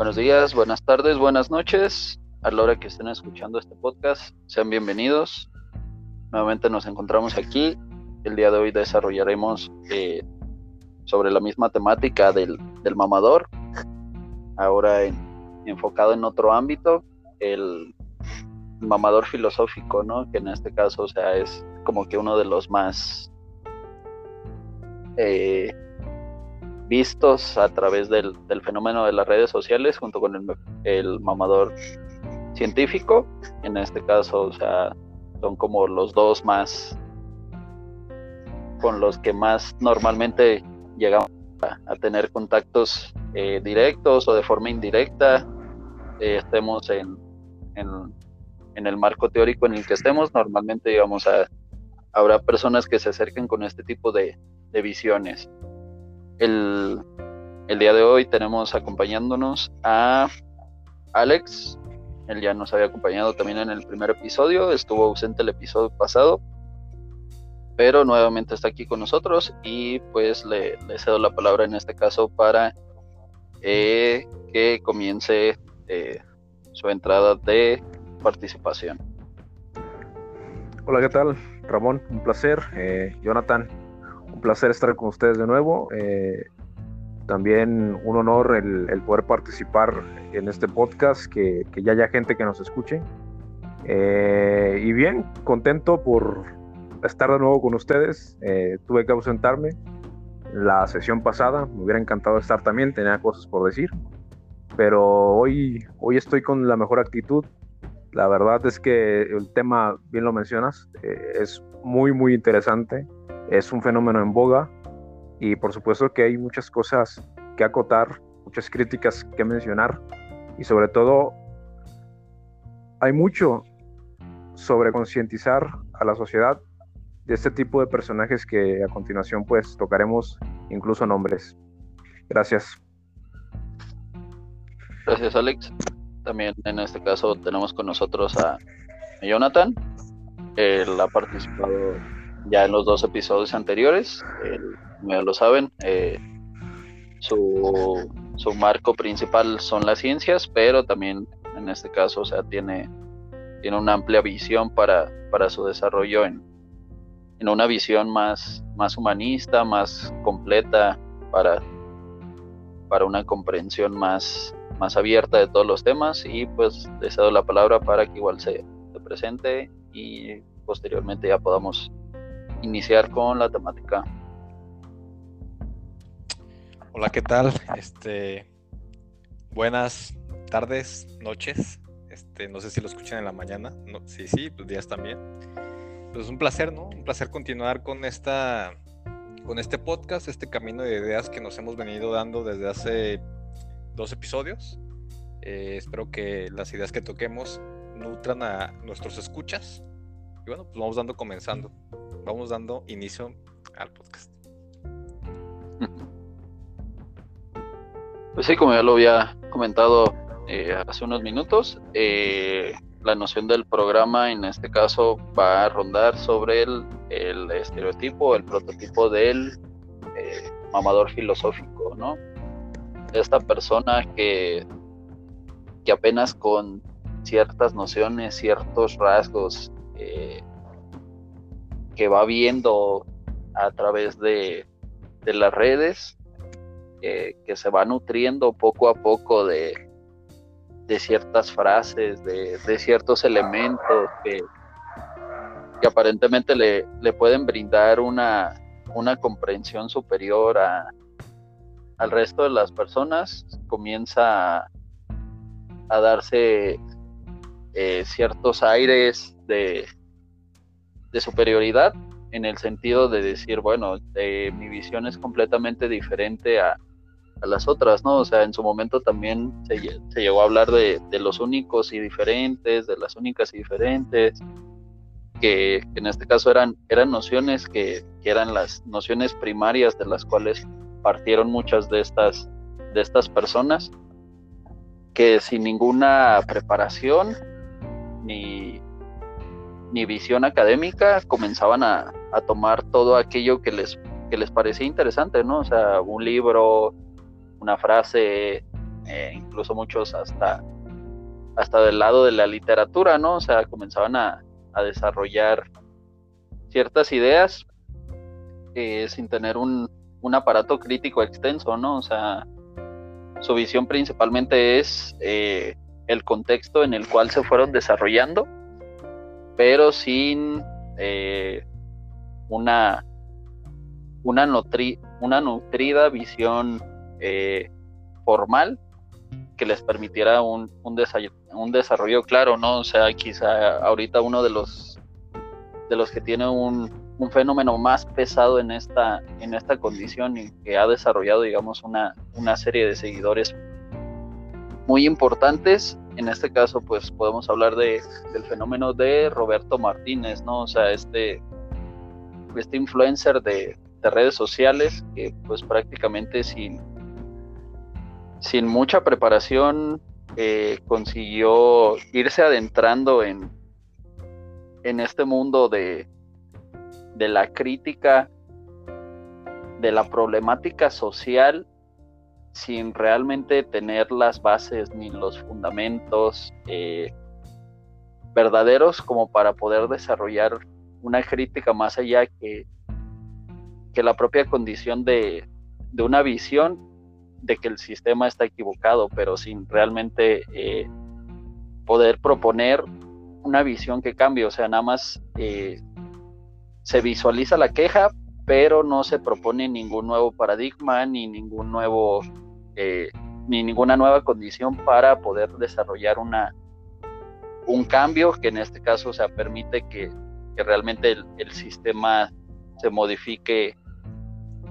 Buenos días, buenas tardes, buenas noches. A la hora que estén escuchando este podcast, sean bienvenidos. Nuevamente nos encontramos aquí. El día de hoy desarrollaremos eh, sobre la misma temática del, mamador, ahora enfocado en otro ámbito, el mamador filosófico, ¿no? Que en este caso, o sea, es como que uno de los más eh, vistos a través del, fenómeno de las redes sociales junto con el, mamador científico. En este caso, o sea, son como los dos más con los que más normalmente llegamos a, tener contactos eh, directos o de forma indirecta. Eh, estemos en, en, el marco teórico en el que estemos, normalmente digamos a, habrá personas que se acerquen con este tipo de, de visiones. El, día de hoy tenemos acompañándonos a Alex. Él ya nos había acompañado también en el primer episodio, estuvo ausente el episodio pasado, pero nuevamente está aquí con nosotros y pues le, cedo la palabra en este caso para eh, que comience eh, su entrada de participación. Hola, ¿qué tal? Ramón, un placer. Eh, Jonathan, un placer estar con ustedes de nuevo. Eh, también un honor el, poder participar en este podcast, que, ya haya gente que nos escuche. Eh, y bien, contento por estar de nuevo con ustedes. Eh, tuve que ausentarme la sesión pasada, me hubiera encantado estar también, tenía cosas por decir, pero hoy, hoy estoy con la mejor actitud. La verdad es que el tema, bien lo mencionas, es muy, muy interesante es un fenómeno en boga y por supuesto que hay muchas cosas que acotar, muchas críticas que mencionar y sobre todo hay mucho sobre concientizar a la sociedad de este tipo de personajes que a continuación pues tocaremos incluso nombres. Gracias. Gracias Alex. También en este caso tenemos con nosotros a Jonathan. Él ha participado ya en los dos episodios anteriores, ya lo saben, eh, su, su, marco principal son las ciencias, pero también en este caso, o sea, tiene, tiene una amplia visión para, para su desarrollo en, en una visión más, más humanista, más completa, para, para una comprensión más, más abierta de todos los temas. Y pues le cedo la palabra para que igual se presente y posteriormente ya podamos iniciar con la temática. Hola, ¿qué tal? Este, buenas tardes, noches. Este, no sé si lo escuchan en la mañana. Sí, sí, pues días también. Pues un placer, ¿no? Un placer continuar con esta con este podcast, este camino de ideas que nos hemos venido dando desde hace dos episodios. Eh, espero que las ideas que toquemos nutran a nuestros escuchas. Y bueno, pues vamos dando comenzando vamos dando inicio al podcast. Pues sí, como ya lo había comentado eh, hace unos minutos, eh, la noción del programa en este caso va a rondar sobre el, estereotipo, el prototipo del eh, mamador filosófico, ¿no? Esta persona que, que apenas con ciertas nociones, ciertos rasgos, que va viendo a través de, las redes, que se va nutriendo poco a poco de, de ciertas frases, de, ciertos elementos que, que aparentemente le, le, pueden brindar una, una comprensión superior a, al resto de las personas, comienza a, darse eh, ciertos aires de, de superioridad en el sentido de decir, bueno, eh, mi visión es completamente diferente a, las otras, ¿no? O sea, en su momento también se, llegó a hablar de, los únicos y diferentes, de las únicas y diferentes, que, en este caso eran, eran nociones que, que, eran las nociones primarias de las cuales partieron muchas de estas, de estas personas, que sin ninguna preparación ni ni visión académica, comenzaban a, tomar todo aquello que les, que les parecía interesante, ¿no? O sea, un libro, una frase, eh, incluso muchos hasta, hasta del lado de la literatura, ¿no? O sea, comenzaban a, desarrollar ciertas ideas eh, sin tener un, un, aparato crítico extenso, ¿no? O sea, su visión principalmente es eh, el contexto en el cual se fueron desarrollando, pero sin una, una, una nutrida visión eh, formal que les permitiera un, un, un, desarrollo claro, ¿no? O sea, quizá ahorita uno de los de los que tiene un, un, fenómeno más pesado en esta, en esta condición y que ha desarrollado, digamos, una, una serie de seguidores muy importantes. En este caso, pues podemos hablar de, del fenómeno de Roberto Martínez, ¿no? O sea, este, este influencer de, de redes sociales que pues prácticamente sin, sin mucha preparación eh, consiguió irse adentrando en, en este mundo de, de la crítica, de la problemática social, sin realmente tener las bases ni los fundamentos eh, verdaderos como para poder desarrollar una crítica más allá que, que la propia condición de, de una visión de que el sistema está equivocado, pero sin realmente eh, poder proponer una visión que cambie. O sea, nada más eh, se visualiza la queja, pero no se propone ningún nuevo paradigma ni ningún nuevo eh, ni ninguna nueva condición para poder desarrollar una un cambio que en este caso se permite que, realmente el sistema se modifique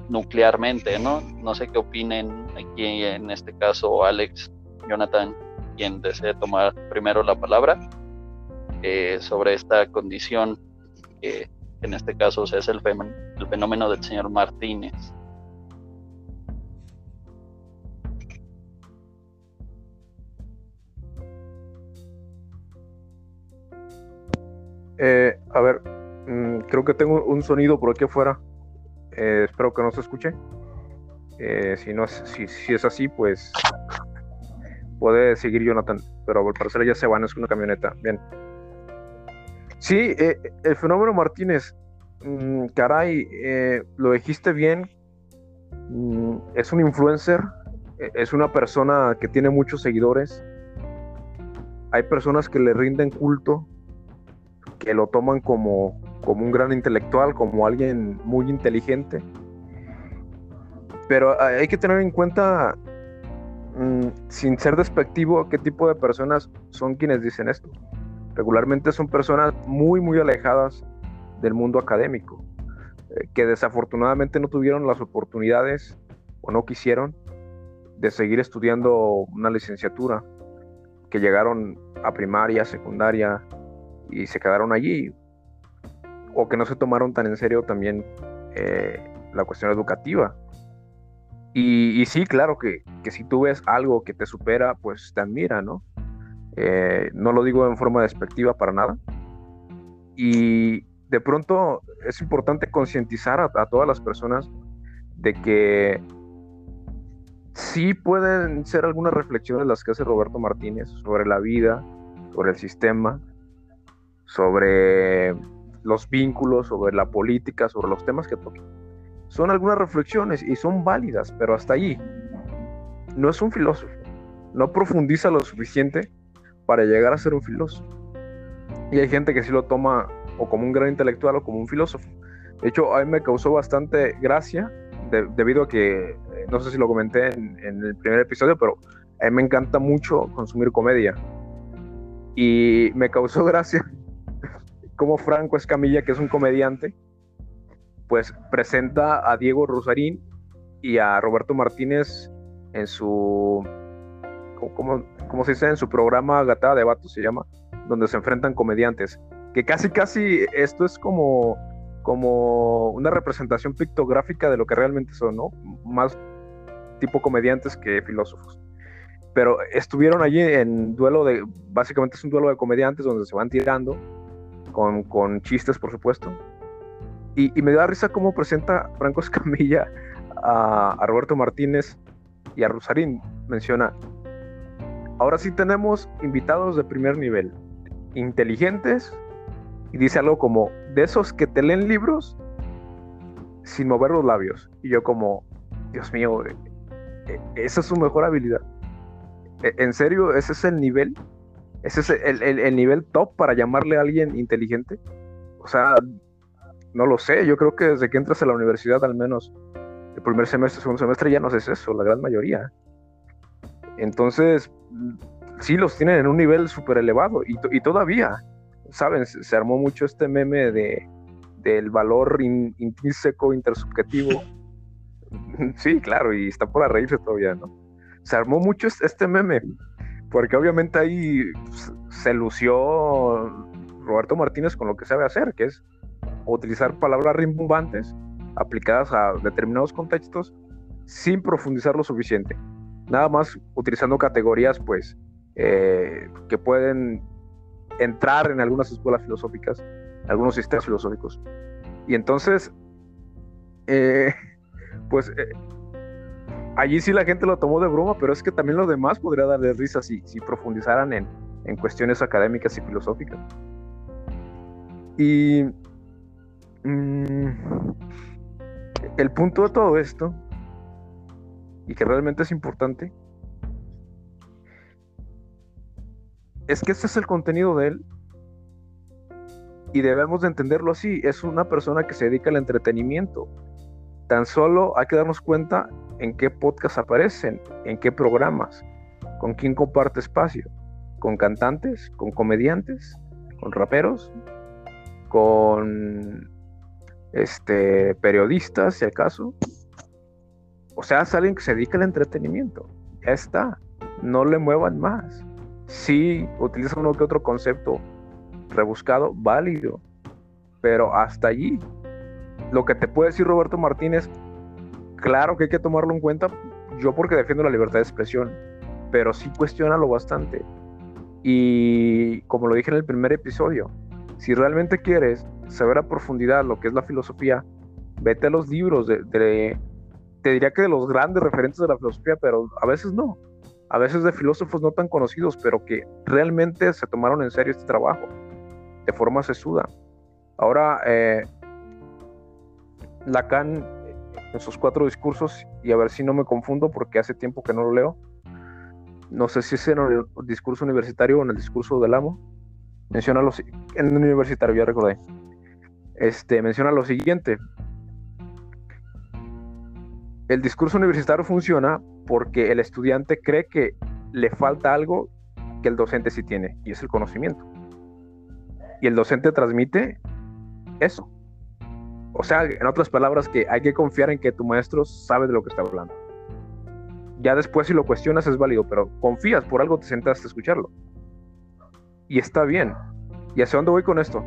nuclearmente, ¿no? No sé qué opinen aquí en este caso Alex, Jonathan, quien desee tomar primero la palabra eh, sobre esta condición que en este caso es el, el fenómeno del señor Martínez. Eh, a ver, mm, creo que tengo un sonido por aquí afuera. Eh, espero que no se escuche. Eh, si, no es, si, es así, pues puede seguir Jonathan, pero al parecer ya se van, es una camioneta. Bien. Sí, eh, el fenómeno Martínez, mm, caray, lo dijiste bien. Mm, es un influencer, e, es una persona que tiene muchos seguidores. Hay personas que le rinden culto, que lo toman como como un gran intelectual, como alguien muy inteligente. Pero hay que tener en cuenta, mm, sin ser despectivo, qué tipo de personas son quienes dicen esto. Regularmente son personas muy, muy alejadas del mundo académico, eh, que desafortunadamente no tuvieron las oportunidades o no quisieron de seguir estudiando una licenciatura, que llegaron a primaria, secundaria y se quedaron allí o que no se tomaron tan en serio también eh, la cuestión educativa. Y, sí, claro que, si tú ves algo que te supera, pues te admira, ¿no? Eh, no lo digo en forma despectiva para nada. Y de pronto es importante concientizar a, todas las personas de que sí pueden ser algunas reflexiones las que hace Roberto Martínez sobre la vida, sobre el sistema, sobre los vínculos, sobre la política, sobre los temas que toque. Son algunas reflexiones y son válidas, pero hasta allí. No es un filósofo. No profundiza lo suficiente para llegar a ser un filósofo. Y hay gente que sí lo toma o como un gran intelectual o como un filósofo. De hecho, a mí me causó bastante gracia debido a que, eh, no sé si lo comenté en, el primer episodio, pero a mí me encanta mucho consumir comedia. Y me causó gracia como Franco Escamilla, que es un comediante, pues presenta a Diego Rosarín y a Roberto Martínez en su, ¿cómo, se dice? En su programa Gatada de Vatos se llama, donde se enfrentan comediantes. Que casi, casi esto es como, como una representación pictográfica de lo que realmente son, ¿no? Más tipo comediantes que filósofos. Pero estuvieron allí en duelo de, básicamente es un duelo de comediantes donde se van tirando con, chistes, por supuesto. Y, me da risa cómo presenta Franco Escamilla a, Roberto Martínez y a Rosarín. Menciona, ahora sí tenemos invitados de primer nivel, inteligentes, y dice algo como, de esos que te leen libros sin mover los labios. Y yo como, Dios mío, eh, eh, esa es su mejor habilidad. E, ¿En serio? ¿Ese es el nivel? ¿Ese es el, nivel top para llamarle a alguien inteligente? O sea, no lo sé. Yo creo que desde que entras a la universidad, al menos el primer semestre, segundo semestre, ya no es eso, la gran mayoría. Entonces, sí los tienen en un nivel súper elevado y, todavía, ¿saben? Se, armó mucho este meme de, del valor intrínseco intersubjetivo. sí, claro, y está por reírse todavía, ¿no? Se armó mucho este meme, porque obviamente ahí se lució Roberto Martínez con lo que sabe hacer, que es utilizar palabras rimbombantes aplicadas a determinados contextos sin profundizar lo suficiente. Nada más utilizando categorías, pues, eh, que pueden entrar en algunas escuelas filosóficas, algunos sistemas filosóficos. Y entonces, eh, pues, eh, allí sí la gente lo tomó de broma, pero es que también lo demás podría darle risa si, si profundizaran en, en cuestiones académicas y filosóficas. Y mm, el punto de todo esto, y que realmente es importante, es que este es el contenido de él y debemos de entenderlo así. Es una persona que se dedica al entretenimiento. Tan solo hay que darnos cuenta en qué podcast aparecen, en qué programas, con quién comparte espacio, con cantantes, con comediantes, con raperos, con este, periodistas, si acaso. O sea, es alguien que se dedica al entretenimiento. Ya está. No le muevan más. Si utiliza uno que otro concepto rebuscado, válido. Pero hasta allí. Lo que te puede decir Roberto Martínez, claro que hay que tomarlo en cuenta. Yo porque defiendo la libertad de expresión. Pero sí cuestiónalo bastante. Y como lo dije en el primer episodio, si realmente quieres saber a profundidad lo que es la filosofía, vete a los libros de, te diría que de los grandes referentes de la filosofía, pero a veces no. A veces de filósofos no tan conocidos, pero que realmente se tomaron en serio este trabajo, de forma sesuda. Ahora, eh, Lacan, en sus cuatro discursos, y a ver si no me confundo porque hace tiempo que no lo leo, no sé si es en el discurso universitario o en el discurso del amo, menciona lo en el universitario, ya recordé. Este, menciona lo siguiente. El discurso universitario funciona porque el estudiante cree que le falta algo que el docente sí tiene, y es el conocimiento. Y el docente transmite eso. O sea, en otras palabras, que hay que confiar en que tu maestro sabe de lo que está hablando. Ya después si lo cuestionas es válido, pero confías, por algo te sentaste a escucharlo. Y está bien. ¿Y hacia dónde voy con esto?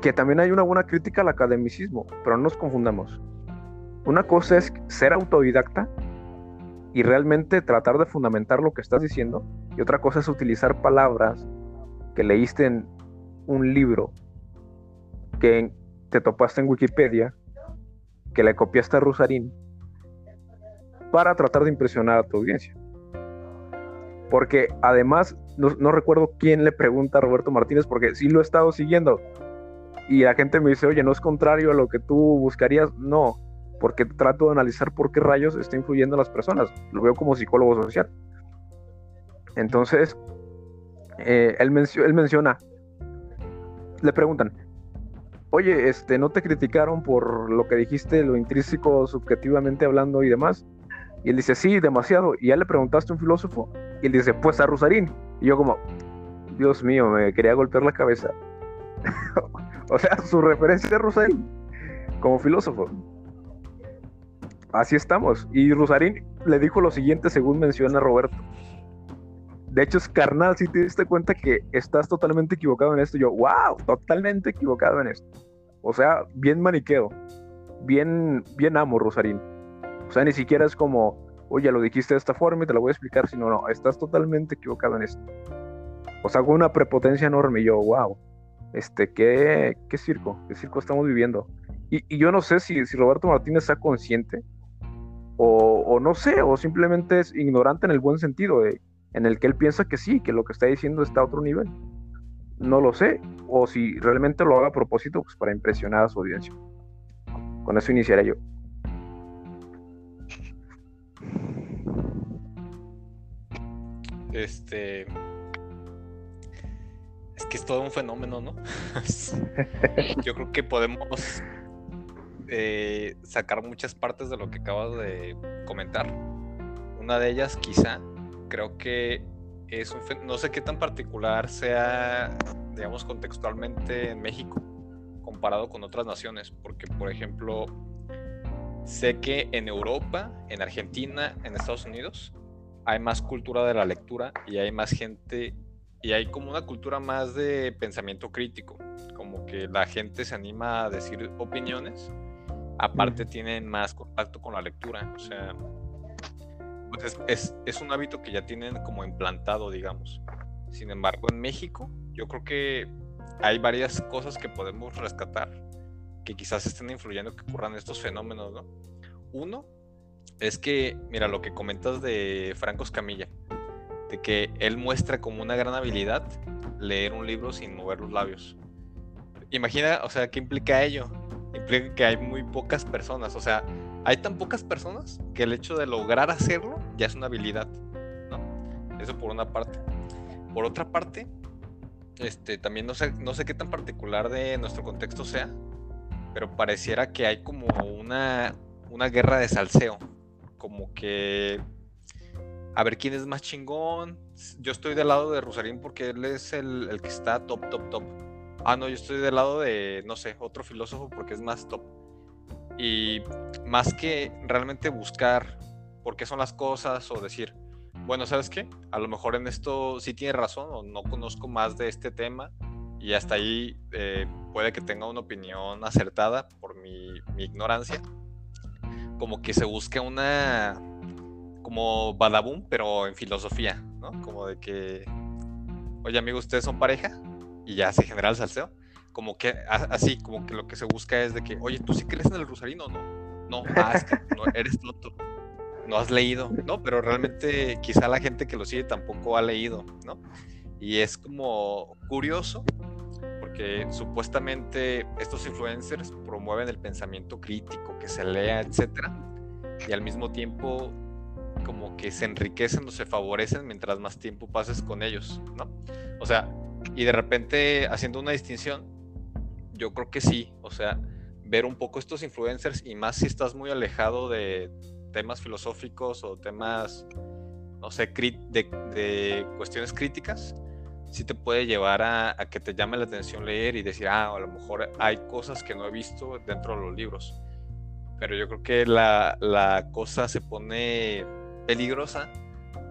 Que también hay una buena crítica al academicismo, pero no nos confundamos. Una cosa es ser autodidacta y realmente tratar de fundamentar lo que estás diciendo, y otra cosa es utilizar palabras que leíste en un libro que te topaste en Wikipedia, que le copiaste a Rusarín, para tratar de impresionar a tu audiencia. Porque además, no, recuerdo quién le pregunta a Roberto Martínez, porque sí lo he estado siguiendo. Y la gente me dice, oye, no es contrario a lo que tú buscarías. No, porque trato de analizar por qué rayos está influyendo en las personas. Lo veo como psicólogo social. Entonces, eh, él, menciona, le preguntan, oye, este, ¿no te criticaron por lo que dijiste, lo intrínseco, subjetivamente hablando y demás? Y él dice, sí, demasiado. Y ya le preguntaste a un filósofo. Y él dice, pues a Rusarín. Y yo como, Dios mío, me quería golpear la cabeza. o sea, su referencia es Rusarín como filósofo. Así estamos. Y Rusarín le dijo lo siguiente según menciona Roberto. De hecho, es carnal, si te diste cuenta que estás totalmente equivocado en esto. yo, wow, totalmente equivocado en esto. O sea, bien maniqueo. Bien, bien amo, Rosarín. O sea, ni siquiera es como, oye, lo dijiste de esta forma y te lo voy a explicar, sino, no, estás totalmente equivocado en esto. O sea, con una prepotencia enorme. Y yo, wow, este, ¿qué, qué circo? ¿Qué circo estamos viviendo? Y, yo no sé si, si Roberto Martínez está consciente o, no sé, o simplemente es ignorante en el buen sentido de en el que él piensa que sí, que lo que está diciendo está a otro nivel. No lo sé, o si realmente lo haga a propósito, pues para impresionar a su audiencia. Con eso iniciaré yo. Este. Es que es todo un fenómeno, ¿no? Yo creo que podemos eh, sacar muchas partes de lo que acabas de comentar. Una de ellas, quizá, creo que es un no sé qué tan particular sea, digamos, contextualmente en México comparado con otras naciones, porque, por ejemplo, sé que en Europa, en Argentina, en Estados Unidos, hay más cultura de la lectura y hay más gente y hay como una cultura más de pensamiento crítico, como que la gente se anima a decir opiniones, aparte tienen más contacto con la lectura, o sea, pues es, es, un hábito que ya tienen como implantado, digamos. Sin embargo, en México yo creo que hay varias cosas que podemos rescatar que quizás estén influyendo que ocurran estos fenómenos, ¿no? Uno es que, mira, lo que comentas de Franco Escamilla, de que él muestra como una gran habilidad leer un libro sin mover los labios. Imagina, o sea, ¿qué implica ello? Implica que hay muy pocas personas, o sea, hay tan pocas personas que el hecho de lograr hacerlo ya es una habilidad, ¿no? Eso por una parte. Por otra parte, este, también no sé, no sé qué tan particular de nuestro contexto sea, pero pareciera que hay como una, una guerra de salseo, como que a ver quién es más chingón. Yo estoy del lado de Rosarín porque él es el, el, que está top, top, top. Ah, no, yo estoy del lado de, no sé, otro filósofo porque es más top. Y más que realmente buscar por qué son las cosas o decir, bueno, ¿sabes qué? A lo mejor en esto sí tiene razón o no conozco más de este tema y hasta ahí eh, puede que tenga una opinión acertada por mi, mi ignorancia. Como que se busque una como Badabun, pero en filosofía, ¿no? Como de que, oye amigo, ¿ustedes son pareja? Y ya se genera el salseo. Como que así, como que lo que se busca es de que, oye, ¿tú sí crees en el rosarino o no? No, ah, es que no, eres tonto. No has leído, ¿no? Pero realmente quizá la gente que lo sigue tampoco ha leído, ¿no? Y es como curioso porque supuestamente estos influencers promueven el pensamiento crítico, que se lea, etcétera, y al mismo tiempo como que se enriquecen o se favorecen mientras más tiempo pases con ellos, ¿no? O sea, y de repente haciendo una distinción, yo creo que sí, o sea, ver un poco estos influencers y más si estás muy alejado de temas filosóficos o temas, no sé, de, cuestiones críticas, sí te puede llevar a, a, que te llame la atención leer y decir, ah, a lo mejor hay cosas que no he visto dentro de los libros. Pero yo creo que la, la cosa se pone peligrosa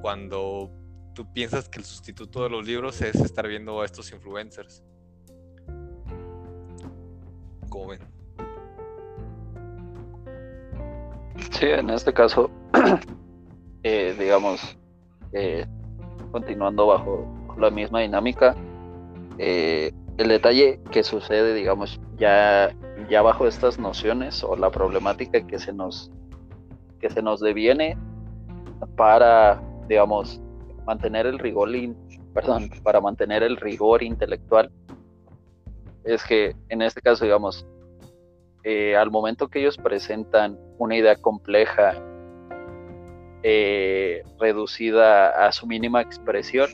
cuando tú piensas que el sustituto de los libros es estar viendo a estos influencers. ¿Cómo ven? Sí, en este caso, eh, digamos, eh, continuando bajo la misma dinámica, eh, el detalle que sucede, digamos, ya, ya bajo estas nociones o la problemática que se nos que se nos deviene para, digamos, mantener el rigor, perdón, para mantener el rigor intelectual, es que en este caso, digamos, eh, al momento que ellos presentan una idea compleja, eh, reducida a su mínima expresión,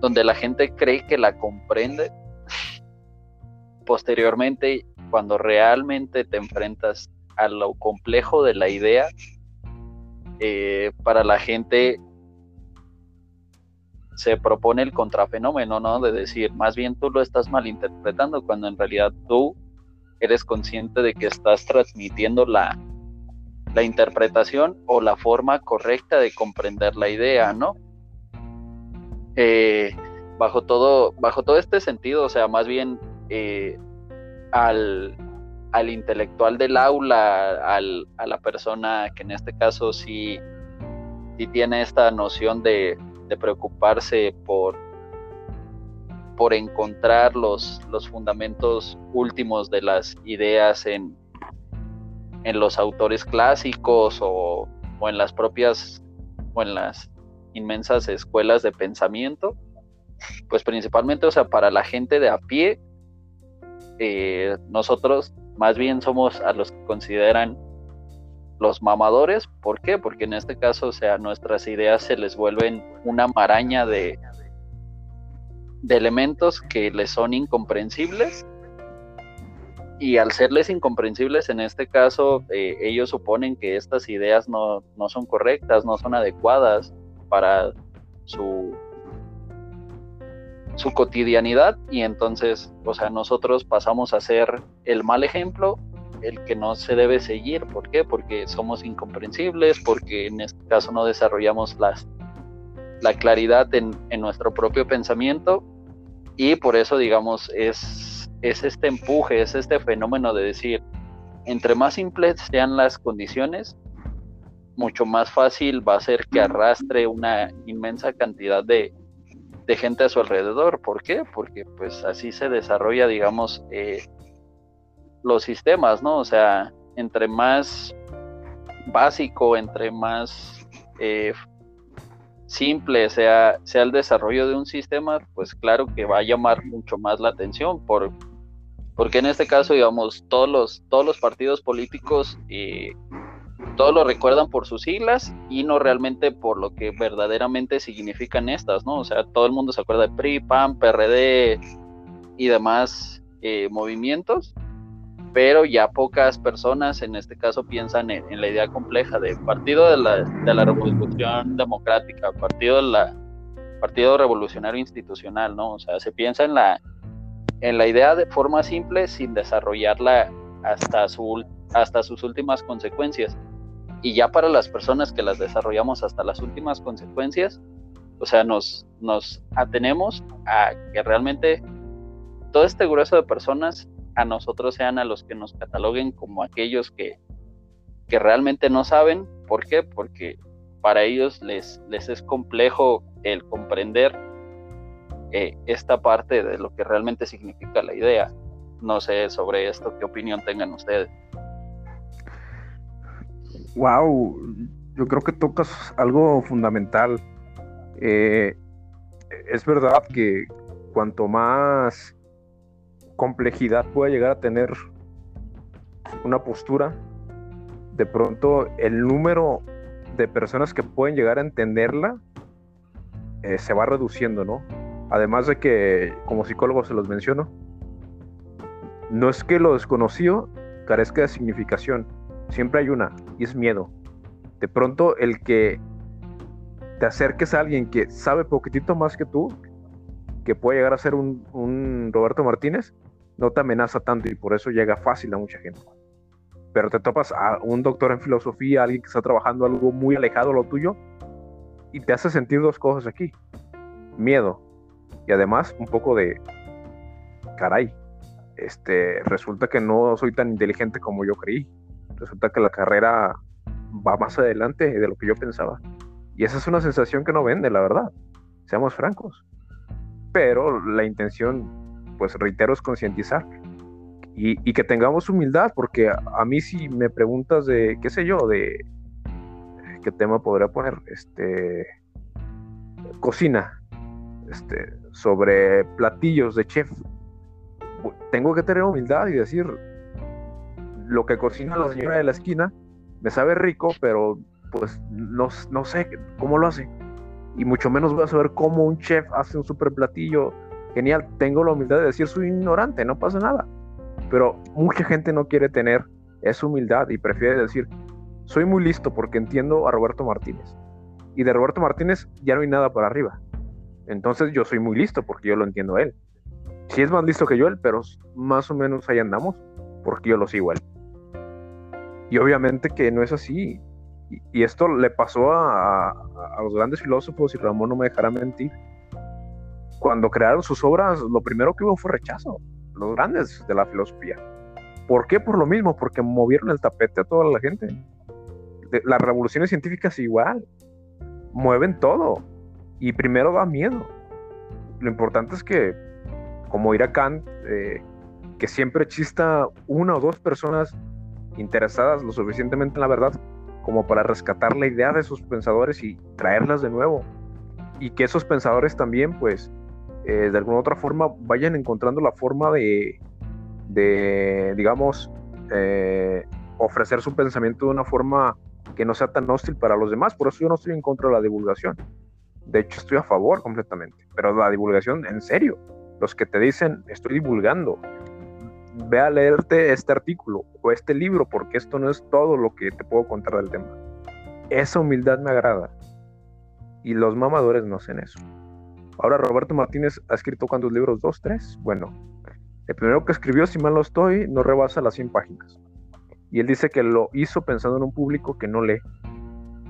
donde la gente cree que la comprende, posteriormente, cuando realmente te enfrentas a lo complejo de la idea, eh, para la gente se propone el contrafenómeno, ¿no? De decir, más bien tú lo estás malinterpretando cuando en realidad tú eres consciente de que estás transmitiendo la, la interpretación o la forma correcta de comprender la idea, ¿no? Eh, bajo todo, bajo todo este sentido, o sea, más bien eh, al, al intelectual del aula, al, a la persona que en este caso sí, sí tiene esta noción de, preocuparse por, por encontrar los, los fundamentos últimos de las ideas en, en los autores clásicos o, o, en las propias o en las inmensas escuelas de pensamiento, pues principalmente, o sea, para la gente de a pie, eh, nosotros más bien somos a los que consideran los mamadores. ¿Por qué? Porque en este caso, o sea, nuestras ideas se les vuelven una maraña de, de elementos que les son incomprensibles. Y al serles incomprensibles, en este caso, eh, ellos suponen que estas ideas no, no son correctas, no son adecuadas para su, su cotidianidad y entonces, o sea, nosotros pasamos a ser el mal ejemplo, el que no se debe seguir. ¿Por qué? Porque somos incomprensibles, porque en este caso no desarrollamos las, la claridad en, en nuestro propio pensamiento y por eso, digamos, es, es este empuje, es este fenómeno de decir, entre más simples sean las condiciones, mucho más fácil va a ser que arrastre una inmensa cantidad de, de gente a su alrededor. ¿Por qué? Porque pues así se desarrolla, digamos, eh, los sistemas, ¿no? O sea, entre más básico, entre más eh, simple sea, sea el desarrollo de un sistema, pues claro que va a llamar mucho más la atención, por, porque en este caso, digamos, todos los, todos los partidos políticos eh, todos lo recuerdan por sus siglas y no realmente por lo que verdaderamente significan estas, ¿no? O sea, todo el mundo se acuerda de PRI, PAN, PRD y demás eh, movimientos, pero ya pocas personas en este caso piensan en, la idea compleja de Partido de la, de la Revolución Democrática, Partido de la Partido Revolucionario Institucional, ¿no? O sea, se piensa en la en la idea de forma simple sin desarrollarla hasta su hasta sus últimas consecuencias y ya para las personas que las desarrollamos hasta las últimas consecuencias, o sea, nos, nos atenemos a que realmente todo este grueso de personas a nosotros sean a los que nos cataloguen como aquellos que, que realmente no saben. ¿Por qué? Porque para ellos les, les es complejo el comprender eh, esta parte de lo que realmente significa la idea. No sé sobre esto, qué opinión tengan ustedes. Wow, yo creo que tocas algo fundamental. Eh, es verdad que cuanto más complejidad pueda llegar a tener una postura, de pronto el número de personas que pueden llegar a entenderla eh, se va reduciendo, ¿no? Además de que, como psicólogo se los menciono, no es que lo desconocido carezca de significación, siempre hay una, y es miedo. De pronto el que te acerques a alguien que sabe poquitito más que tú, que puede llegar a ser un, Roberto Martínez, no te amenaza tanto y por eso llega fácil a mucha gente. Pero te topas a un doctor en filosofía, alguien que está trabajando algo muy alejado de lo tuyo, y te hace sentir dos cosas aquí. Miedo. Y además un poco de, caray, este, resulta que no soy tan inteligente como yo creí resulta que la carrera va más adelante de lo que yo pensaba. Y esa es una sensación que no vende, la verdad. Seamos francos. Pero la intención, pues reitero, es concientizar. Y, que tengamos humildad, porque a, mí si me preguntas de, qué sé yo, de qué tema podría poner, este, cocina, este, sobre platillos de chef, tengo que tener humildad y decir, lo que cocina la señora de la esquina me sabe rico, pero pues no, no sé cómo lo hace. Y mucho menos voy a saber cómo un chef hace un super platillo genial. Tengo la humildad de decir soy ignorante, no pasa nada. Pero mucha gente no quiere tener esa humildad y prefiere decir soy muy listo porque entiendo a Roberto Martínez. Y de Roberto Martínez ya no hay nada para arriba. Entonces yo soy muy listo porque yo lo entiendo a él. Si es más listo que yo él, pero más o menos ahí andamos porque yo lo sigo a él. Y obviamente que no es así. Y, esto le pasó a, los grandes filósofos, y Ramón no me dejará mentir. Cuando crearon sus obras, lo primero que hubo fue rechazo. Los grandes de la filosofía. ¿Por qué? Por lo mismo, porque movieron el tapete a toda la gente. las revoluciones científicas igual. Mueven todo. Y primero da miedo. Lo importante es que, como dirá Kant, eh, que siempre exista una o dos personas interesadas lo suficientemente en la verdad como para rescatar la idea de sus pensadores y traerlas de nuevo y que esos pensadores también, pues, eh, de alguna otra forma vayan encontrando la forma de, de digamos, eh, ofrecer su pensamiento de una forma que no sea tan hostil para los demás. Por eso yo no estoy en contra de la divulgación. De hecho, estoy a favor completamente. Pero la divulgación, en serio, los que te dicen, estoy divulgando, ve a leerte este artículo o este libro, porque esto no es todo lo que te puedo contar del tema. Esa humildad me agrada. Y los mamadores no hacen eso. Ahora, Roberto Martínez ha escrito cuántos libros, dos, tres. Bueno, el primero que escribió, si mal no estoy, no rebasa las 100 páginas. Y él dice que lo hizo pensando en un público que no lee.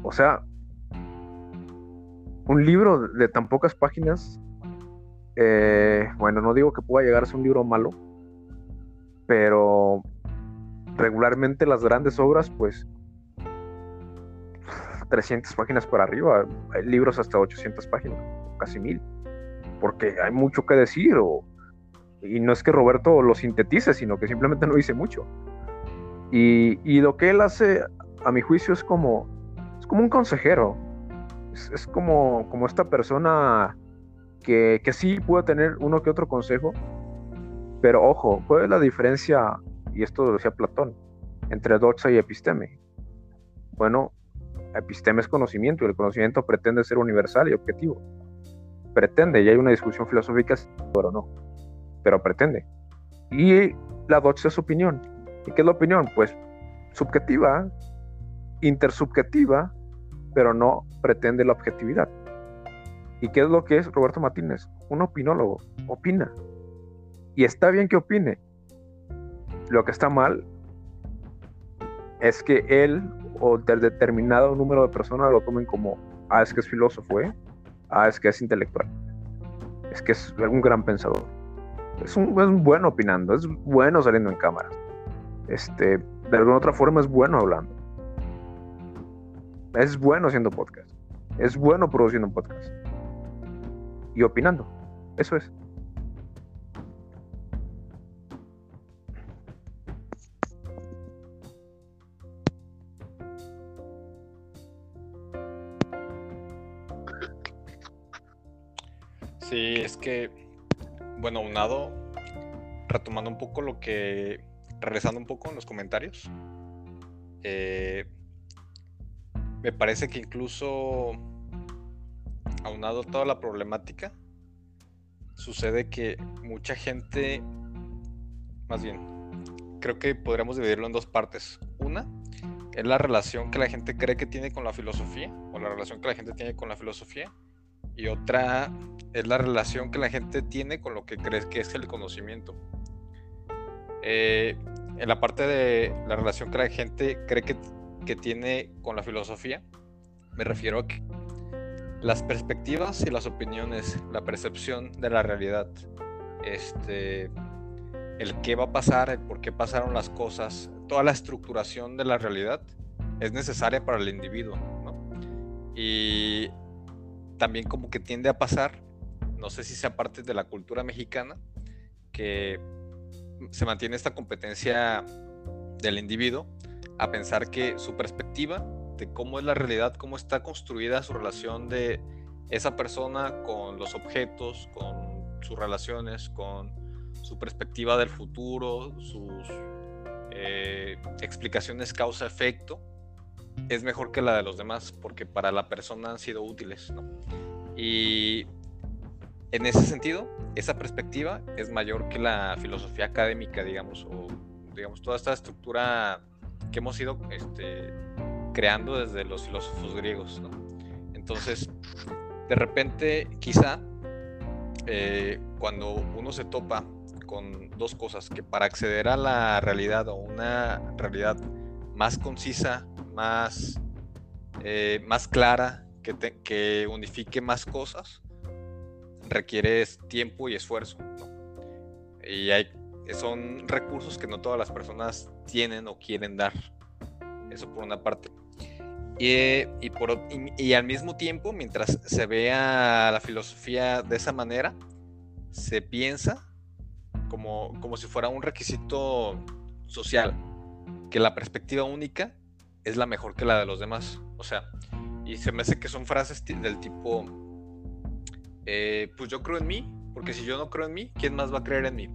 O sea, un libro de tan pocas páginas, eh, bueno, no digo que pueda llegar a ser un libro malo, pero regularmente las grandes obras, pues 300 páginas para arriba, hay libros hasta 800 páginas, casi mil, porque hay mucho que decir, y no es que Roberto lo sintetice, sino que simplemente no dice mucho. Y, lo que él hace, a mi juicio, es como, es como un consejero, es, como, como esta persona que, que sí puede tener uno que otro consejo, pero ojo, ¿cuál es la diferencia, y esto lo decía Platón, entre doxa y episteme? Bueno, episteme es conocimiento y el conocimiento pretende ser universal y objetivo. Pretende, y hay una discusión filosófica, pero no, pero pretende. Y la doxa es opinión. ¿Y qué es la opinión? Pues subjetiva, intersubjetiva, pero no pretende la objetividad. ¿Y qué es lo que es Roberto Martínez? Un opinólogo, opina. Y está bien que opine. Lo que está mal es que él o del determinado número de personas lo tomen como, ah, es que es filósofo, ¿eh? Ah, es que es intelectual. Es que es un gran pensador. Es un, es bueno opinando, es bueno saliendo en cámara. Este, de alguna otra forma es bueno hablando. Es bueno haciendo podcast. Es bueno produciendo un podcast. Y opinando. Eso es. Sí, es que, bueno, unado, retomando un poco lo que, regresando un poco en los comentarios, eh, me parece que incluso, aunado toda la problemática, sucede que mucha gente, más bien, creo que podríamos dividirlo en dos partes. Una es la relación que la gente cree que tiene con la filosofía, o la relación que la gente tiene con la filosofía, y otra es la relación que la gente tiene con lo que crees que es el conocimiento. Eh, en la parte de la relación que la gente cree que, que, tiene con la filosofía, me refiero a que las perspectivas y las opiniones, la percepción de la realidad, este, el qué va a pasar, el por qué pasaron las cosas, toda la estructuración de la realidad es necesaria para el individuo. Y también como que tiende a pasar, no sé si sea parte de la cultura mexicana, que se mantiene esta competencia del individuo a pensar que su perspectiva de cómo es la realidad, cómo está construida su relación de esa persona con los objetos, con sus relaciones, con su perspectiva del futuro, sus eh, explicaciones causa-efecto, es mejor que la de los demás porque para la persona han sido útiles. Y en ese sentido, esa perspectiva es mayor que la filosofía académica, digamos, o digamos, toda esta estructura que hemos ido este, creando desde los filósofos griegos. Entonces, de repente, quizá, eh, cuando uno se topa con dos cosas, que para acceder a la realidad o una realidad más concisa, más, eh, más clara, que, que unifique más cosas, requiere tiempo y esfuerzo. Y hay, son recursos que no todas las personas tienen o quieren dar. Eso por una parte. Y, por, y, al mismo tiempo, mientras se vea la filosofía de esa manera, se piensa como, como si fuera un requisito social, que la perspectiva única es la mejor que la de los demás. O sea, y se me hace que son frases del tipo, eh, pues yo creo en mí, porque si yo no creo en mí, ¿quién más va a creer en mí?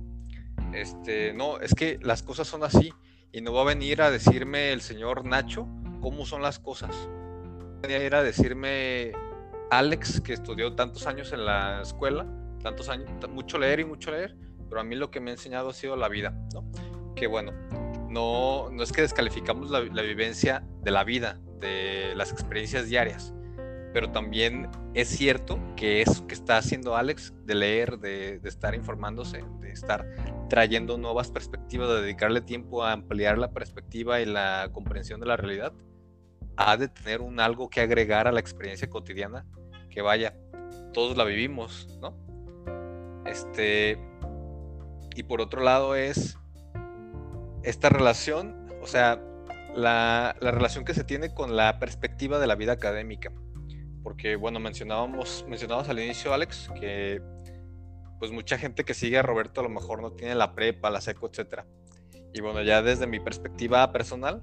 Este, no, es que las cosas son así y no va a venir a decirme el señor Nacho cómo son las cosas. Va a ir a decirme Alex, que estudió tantos años en la escuela, tantos años, mucho leer y mucho leer, pero a mí lo que me ha enseñado ha sido la vida, ¿no? Que bueno, no, no es que descalificamos la, vivencia de la vida, de las experiencias diarias, pero también es cierto que eso que está haciendo Alex, de leer, de, de, estar informándose, de estar trayendo nuevas perspectivas, de dedicarle tiempo a ampliar la perspectiva y la comprensión de la realidad, ha de tener un algo que agregar a la experiencia cotidiana, que vaya, todos la vivimos, ¿no? Este, y por otro lado es esta relación, o sea, la, relación que se tiene con la perspectiva de la vida académica. Porque, bueno, mencionábamos, mencionábamos al inicio, Alex, que pues mucha gente que sigue a Roberto a lo mejor no tiene la prepa, la seco, etc. Y bueno, ya desde mi perspectiva personal,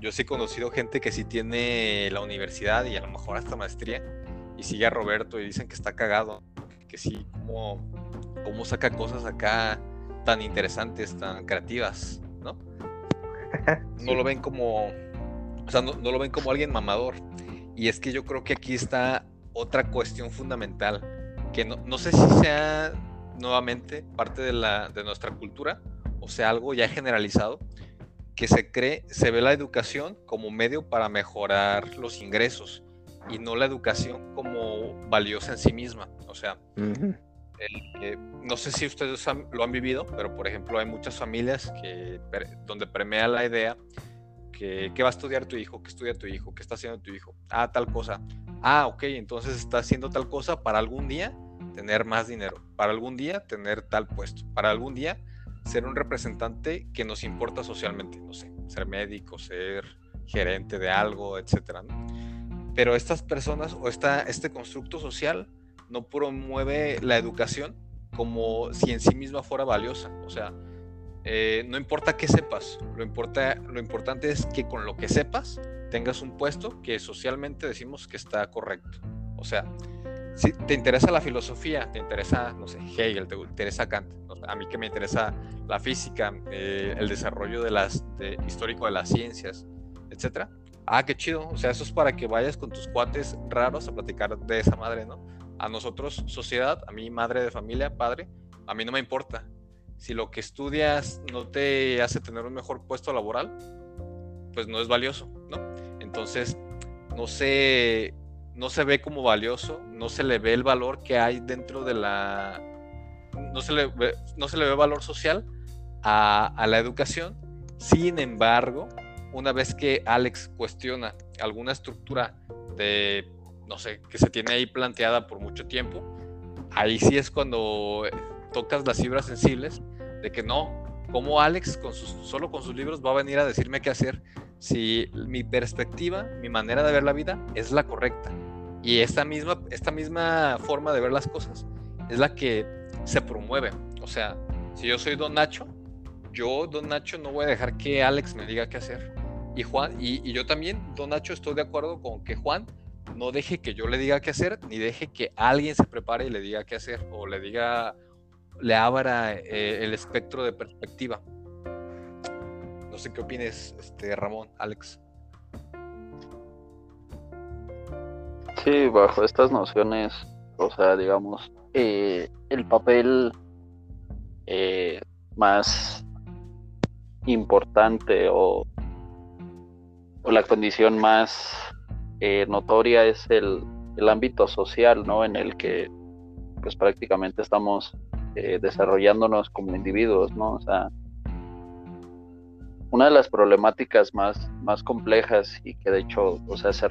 yo sí he conocido gente que sí tiene la universidad y a lo mejor hasta maestría y sigue a Roberto y dicen que está cagado, que sí, como, como saca cosas acá tan interesantes, tan creativas. ¿no? lo ven como, o sea, no, lo ven como alguien mamador. Y es que yo creo que aquí está otra cuestión fundamental, que no, sé si sea nuevamente parte de, la, de nuestra cultura o sea algo ya generalizado, que se cree, se ve la educación como medio para mejorar los ingresos y no la educación como valiosa en sí misma. O sea, no sé si ustedes lo han vivido, pero por ejemplo hay muchas familias que, donde premia la idea que ¿qué va a estudiar tu hijo? ¿Qué estudia tu hijo? ¿Qué está haciendo tu hijo? Ah, tal cosa. Ah, ok, entonces está haciendo tal cosa para algún día tener más dinero, para algún día tener tal puesto, para algún día ser un representante que nos importa socialmente, no sé, ser médico, ser gerente de algo, etcétera. Pero estas personas o esta, este constructo social no promueve la educación como si en sí misma fuera valiosa. O sea, eh, no importa qué sepas, lo, importa, lo importante es que con lo que sepas tengas un puesto que socialmente decimos que está correcto. O sea, si te interesa la filosofía, te interesa, no sé, Hegel, te interesa Kant, a mí que me interesa la física, eh, el desarrollo de histórico de las ciencias, etcétera. Ah, qué chido. O sea, eso es para que vayas con tus cuates raros a platicar de esa madre, ¿no? A nosotros, sociedad, a mi madre de familia, padre, a mí no me importa. Si lo que estudias no te hace tener un mejor puesto laboral, pues no es valioso, ¿no? Entonces, no se, no se ve como valioso, no se le ve el valor que hay dentro de la... No se le ve, no se le ve valor social a la educación. Sin embargo, una vez que Alex cuestiona alguna estructura de no sé, que se tiene ahí planteada por mucho tiempo, ahí sí es cuando tocas las fibras sensibles de que no, como Alex con sus, solo con sus libros va a venir a decirme qué hacer si mi perspectiva, mi manera de ver la vida es la correcta. Y esta misma, esta misma forma de ver las cosas es la que se promueve. O sea, si yo soy Don Nacho, yo, Don Nacho, no voy a dejar que Alex me diga qué hacer. Y Juan, y yo también, Don Nacho, estoy de acuerdo con que Juan no deje que yo le diga qué hacer, ni deje que alguien se prepare y le diga qué hacer, o le diga, le abra eh, el espectro de perspectiva. No sé qué opines, este, Ramón, Alex. Sí, bajo estas nociones, o sea, digamos, eh, el papel eh, más importante o, o la condición más eh, notoria es el, ámbito social, ¿no? En el que pues prácticamente estamos eh, desarrollándonos como individuos, ¿no? O sea, una de las problemáticas más, más complejas y que de hecho, o sea, se,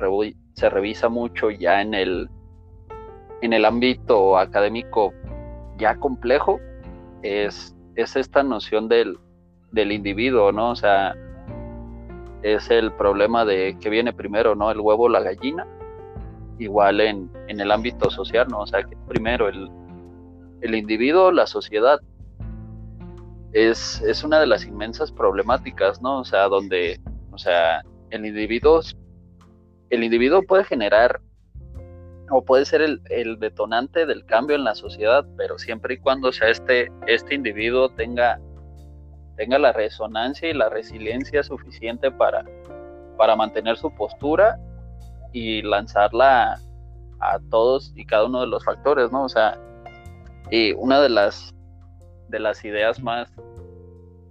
se revisa mucho ya en el, en el ámbito académico ya complejo, es, es esta noción del, del individuo, ¿no? O sea, es el problema de que viene primero, ¿no? El huevo o la gallina. Igual en, el ámbito social, ¿no? O sea, primero el, el individuo, la sociedad. Es, es, una de las inmensas problemáticas, ¿no? O sea, donde, o sea, el individuo, el individuo puede generar o puede ser el, el, detonante del cambio en la sociedad, pero siempre y cuando sea este, este individuo tenga, tenga la resonancia y la resiliencia suficiente para, para mantener su postura y lanzarla a, todos y cada uno de los factores, ¿no? O sea, una de las, de las ideas más,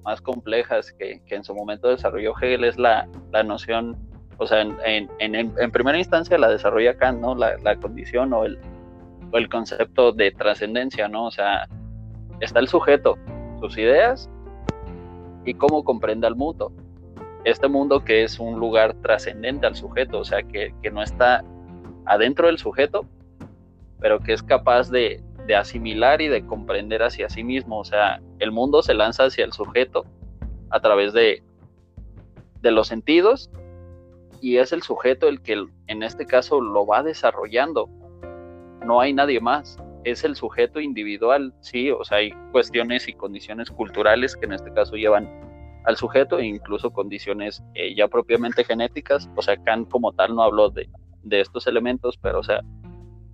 más complejas que, que en su momento desarrolló Hegel es la, la noción o sea, en, en, en, primera instancia la desarrolla Kant, ¿no? La, la condición o el, o el concepto de trascendencia, ¿no? O sea, está el sujeto, sus ideas y cómo comprende al mundo. Este mundo que es un lugar trascendente al sujeto, o sea, que, no está adentro del sujeto, pero que es capaz de, de asimilar y de comprender hacia sí mismo. O sea, el mundo se lanza hacia el sujeto a través de, de los sentidos y es el sujeto el que en este caso lo va desarrollando. No hay nadie más. Es el sujeto individual, sí, o sea, hay cuestiones y condiciones culturales que en este caso llevan al sujeto e incluso condiciones eh, ya propiamente genéticas. O sea, Kant como tal no habló de, de estos elementos, pero o sea,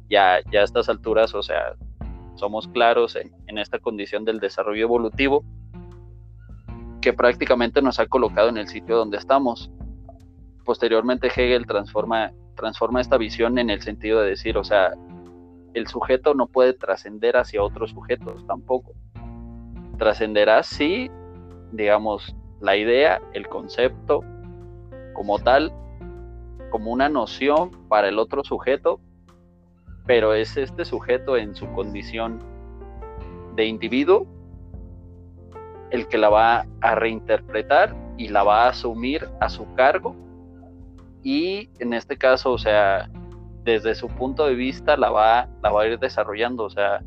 ya, ya a estas alturas, o sea, somos claros en, en esta condición del desarrollo evolutivo que prácticamente nos ha colocado en el sitio donde estamos posteriormente Hegel transforma, transforma esta visión en el sentido de decir, o sea, el sujeto no puede trascender hacia otros sujetos tampoco. Trascenderá sí, digamos, la idea, el concepto como tal, como una noción para el otro sujeto, pero es este sujeto en su condición de individuo el que la va a reinterpretar y la va a asumir a su cargo y en este caso, o sea, desde su punto de vista la va, la va a ir desarrollando, o sea,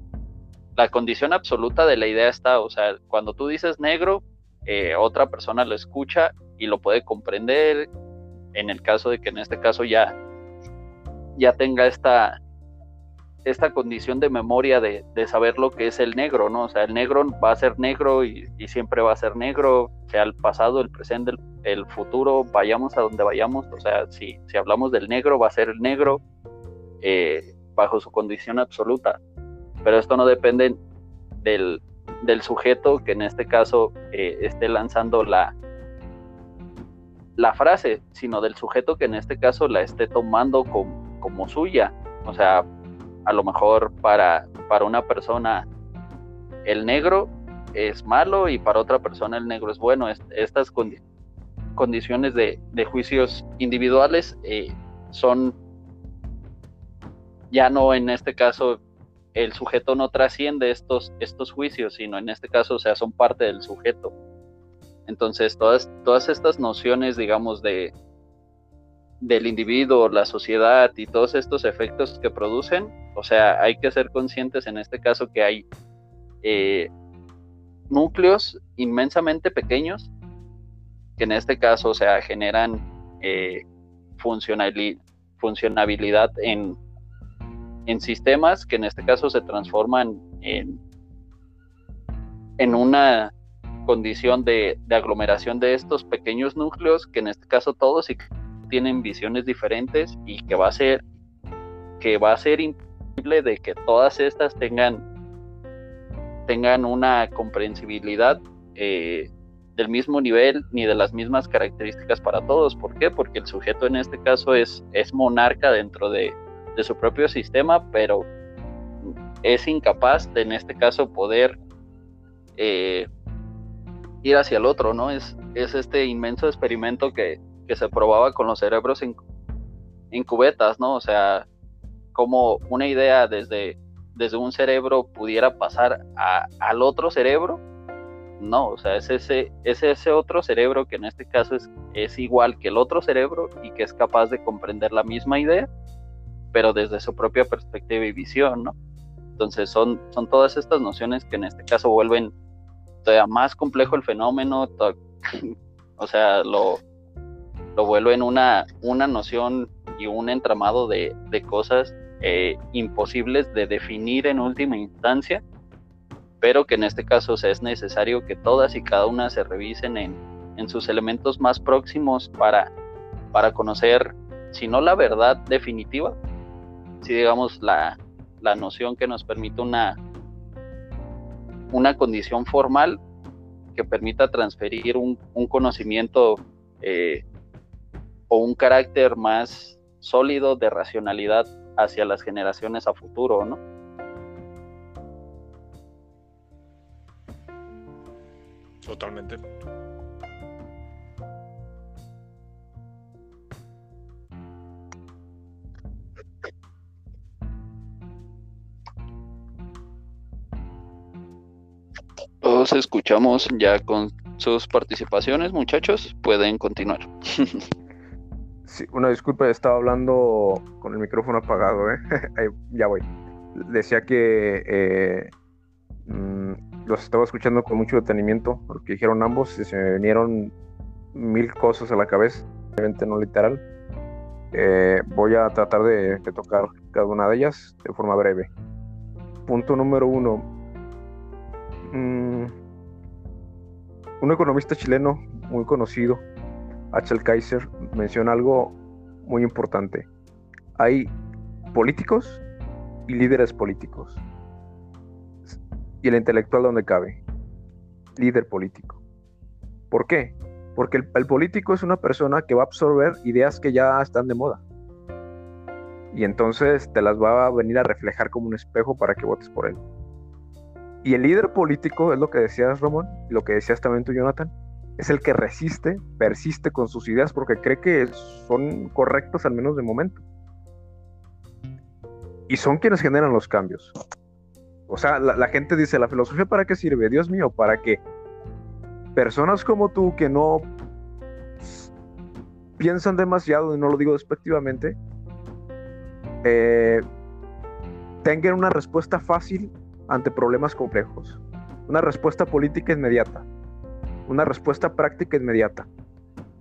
la condición absoluta de la idea está, o sea, cuando tú dices negro, eh, otra persona lo escucha y lo puede comprender, en el caso de que en este caso ya, ya tenga esta, esta condición de memoria de, saber lo que es el negro, ¿no? O sea, el negro va a ser negro y, siempre va a ser negro, sea el pasado, el presente, el, futuro, vayamos a donde vayamos, o sea, si, si hablamos del negro, va a ser el negro eh, bajo su condición absoluta, pero esto no depende del, del sujeto que en este caso eh, esté lanzando la, la frase, sino del sujeto que en este caso la esté tomando como, como suya. O sea, a lo mejor para, para una persona el negro es malo y para otra persona el negro es bueno. estas condiciones de, juicios individuales eh, son ya no en este caso el sujeto no trasciende estos, estos juicios, sino en este caso, o sea, son parte del sujeto. Entonces, todas, todas estas nociones, digamos, de, del individuo, la sociedad y todos estos efectos que producen, o sea, hay que ser conscientes en este caso que hay eh, núcleos inmensamente pequeños que en este caso, o sea, generan eh, funcionabilidad en, sistemas que en este caso se transforman en, en una condición de, aglomeración de estos pequeños núcleos que en este caso todos tienen visiones diferentes y que va a ser que va a ser de que todas estas tengan, tengan una comprensibilidad eh, del mismo nivel ni de las mismas características para todos. ¿Por qué? Porque el sujeto en este caso es, es monarca dentro de, de su propio sistema, pero es incapaz de en este caso poder eh, ir hacia el otro, ¿no? Es, es este inmenso experimento que, que se probaba con los cerebros en, en cubetas, ¿no? O sea, como una idea desde, desde un cerebro pudiera pasar al otro cerebro. No, o sea, es ese, es ese otro cerebro que en este caso es, es igual que el otro cerebro y que es capaz de comprender la misma idea, pero desde su propia perspectiva y visión, ¿no? Entonces son, son todas estas nociones que en este caso vuelven todavía más complejo el fenómeno, o sea, lo, lo vuelven una, una noción y un entramado de, de cosas eh, imposibles de definir en última instancia, pero que en este caso es necesario que todas y cada una se revisen en, en sus elementos más próximos para, para conocer, si no la verdad definitiva, sí digamos la, noción que nos permite una, una condición formal que permita transferir un, conocimiento eh, o un carácter más sólido de racionalidad hacia las generaciones a futuro, ¿no? Totalmente. Todos escuchamos ya con sus participaciones, muchachos, pueden continuar. una disculpa, estaba hablando con el micrófono apagado, ¿eh? ya voy. Decía que eh, mm, los estaba escuchando con mucho detenimiento, porque dijeron ambos, y se me vinieron mil cosas a la cabeza, obviamente no literal. Eh, voy a tratar de tocar cada una de ellas de forma breve. Punto número uno, Mm, un economista chileno muy conocido, H. Kaiser, menciona algo muy importante. Hay políticos y líderes políticos. Y el intelectual donde cabe. Líder político. ¿Por qué? Porque el, político es una persona que va a absorber ideas que ya están de moda. Y entonces te las va a venir a reflejar como un espejo para que votes por él. Y el líder político, es lo que decías, Ramón, y lo que decías también tú, Jonathan, es el que resiste, persiste con sus ideas porque cree que son correctas al menos de momento. Y son quienes generan los cambios. O sea, la, gente dice, ¿la filosofía para qué sirve? Dios mío, para que personas como tú que no piensan demasiado, y no lo digo despectivamente, eh, tengan una respuesta fácil ante problemas complejos. Una respuesta política inmediata. Una respuesta práctica inmediata.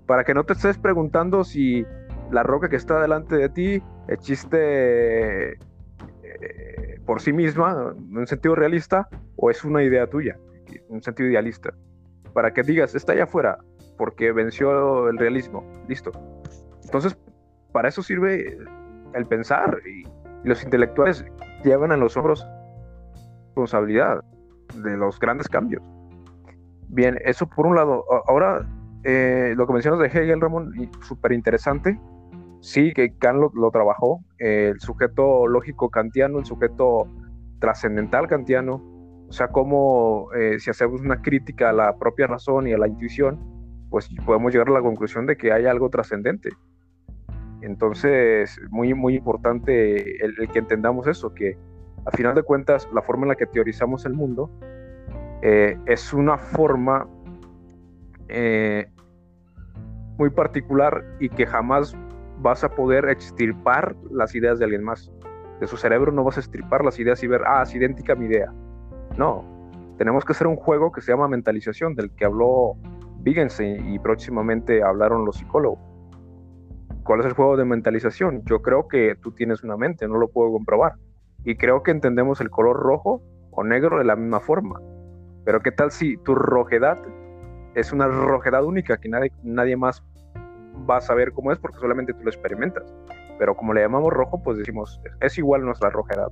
Para que no te estés preguntando si la roca que está delante de ti existe eh, por sí misma, en un sentido realista, o es una idea tuya, en un sentido idealista. Para que digas, está allá afuera, porque venció el realismo. Listo. Entonces, para eso sirve el pensar y, los intelectuales llevan en los hombros responsabilidad de los grandes cambios. Bien, eso por un lado. Ahora, eh, lo que mencionas de Hegel, Ramón, súper interesante. Sí, que Kant lo, trabajó, el sujeto lógico kantiano, el sujeto trascendental kantiano, o sea, como eh, si hacemos una crítica a la propia razón y a la intuición, pues podemos llegar a la conclusión de que hay algo trascendente. Entonces, muy, muy importante el, el que entendamos eso, que a final de cuentas, la forma en la que teorizamos el mundo eh, es una forma eh, muy particular y que jamás vas a poder extirpar las ideas de alguien más. De su cerebro no vas a extirpar las ideas y ver, ah, es idéntica a mi idea. No, tenemos que hacer un juego que se llama mentalización, del que habló Wittgenstein y próximamente hablaron los psicólogos. ¿Cuál es el juego de mentalización? Yo creo que tú tienes una mente, no lo puedo comprobar y creo que entendemos el color rojo o negro de la misma forma. Pero ¿qué tal si tu rojedad es una rojedad única que nadie, nadie más va a saber cómo es porque solamente tú lo experimentas? Pero como le llamamos rojo, pues decimos, es igual nuestra rojedad.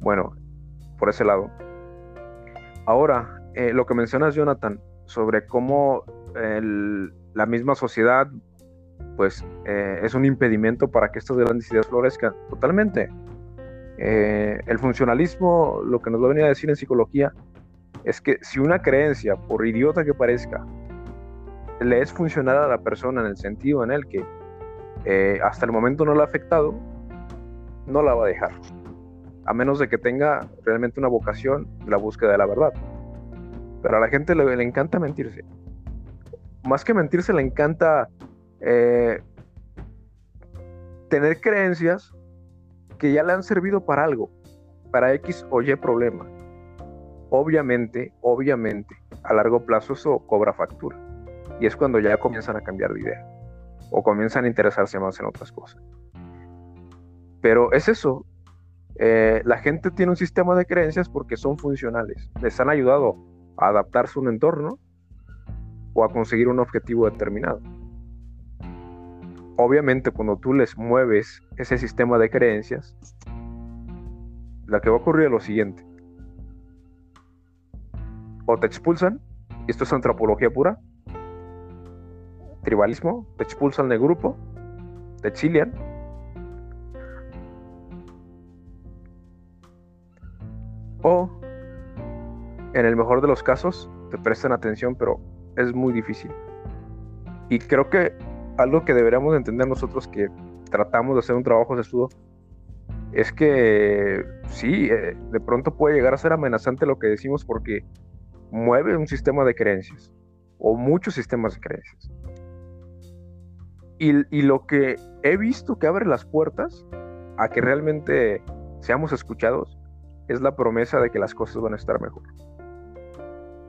Bueno, por ese lado. Ahora, eh, lo que mencionas, Jonathan, sobre cómo la misma sociedad, pues, eh, es un impedimento para que estas grandes ideas florezcan. Totalmente. Eh, el funcionalismo, lo que nos va a venir a decir en psicología, es que si una creencia, por idiota que parezca, le es funcional a la persona en el sentido en el que eh, hasta el momento no la ha afectado, no la va a dejar. A menos de que tenga realmente una vocación la búsqueda de la verdad. Pero a la gente le, encanta mentirse. Más que mentirse, le encanta eh, tener creencias que ya le han servido para algo, para X o Y problema. Obviamente, obviamente, a largo plazo eso cobra factura. Y es cuando ya comienzan a cambiar de idea o comienzan a interesarse más en otras cosas. Pero es eso. Eh, la gente tiene un sistema de creencias porque son funcionales. Les han ayudado a adaptarse a un entorno o a conseguir un objetivo determinado. obviamente cuando tú les mueves ese sistema de creencias, lo que va a ocurrir es lo siguiente. O te expulsan, esto es antropología pura, tribalismo, te expulsan del grupo, te exilian, o en el mejor de los casos te prestan atención, pero es muy difícil. Y creo que algo que deberíamos entender nosotros que tratamos de hacer un trabajo de estudio es que sí, eh, de pronto puede llegar a ser amenazante lo que decimos porque mueve un sistema de creencias o muchos sistemas de creencias. Y, lo que he visto que abre las puertas a que realmente seamos escuchados es la promesa de que las cosas van a estar mejor.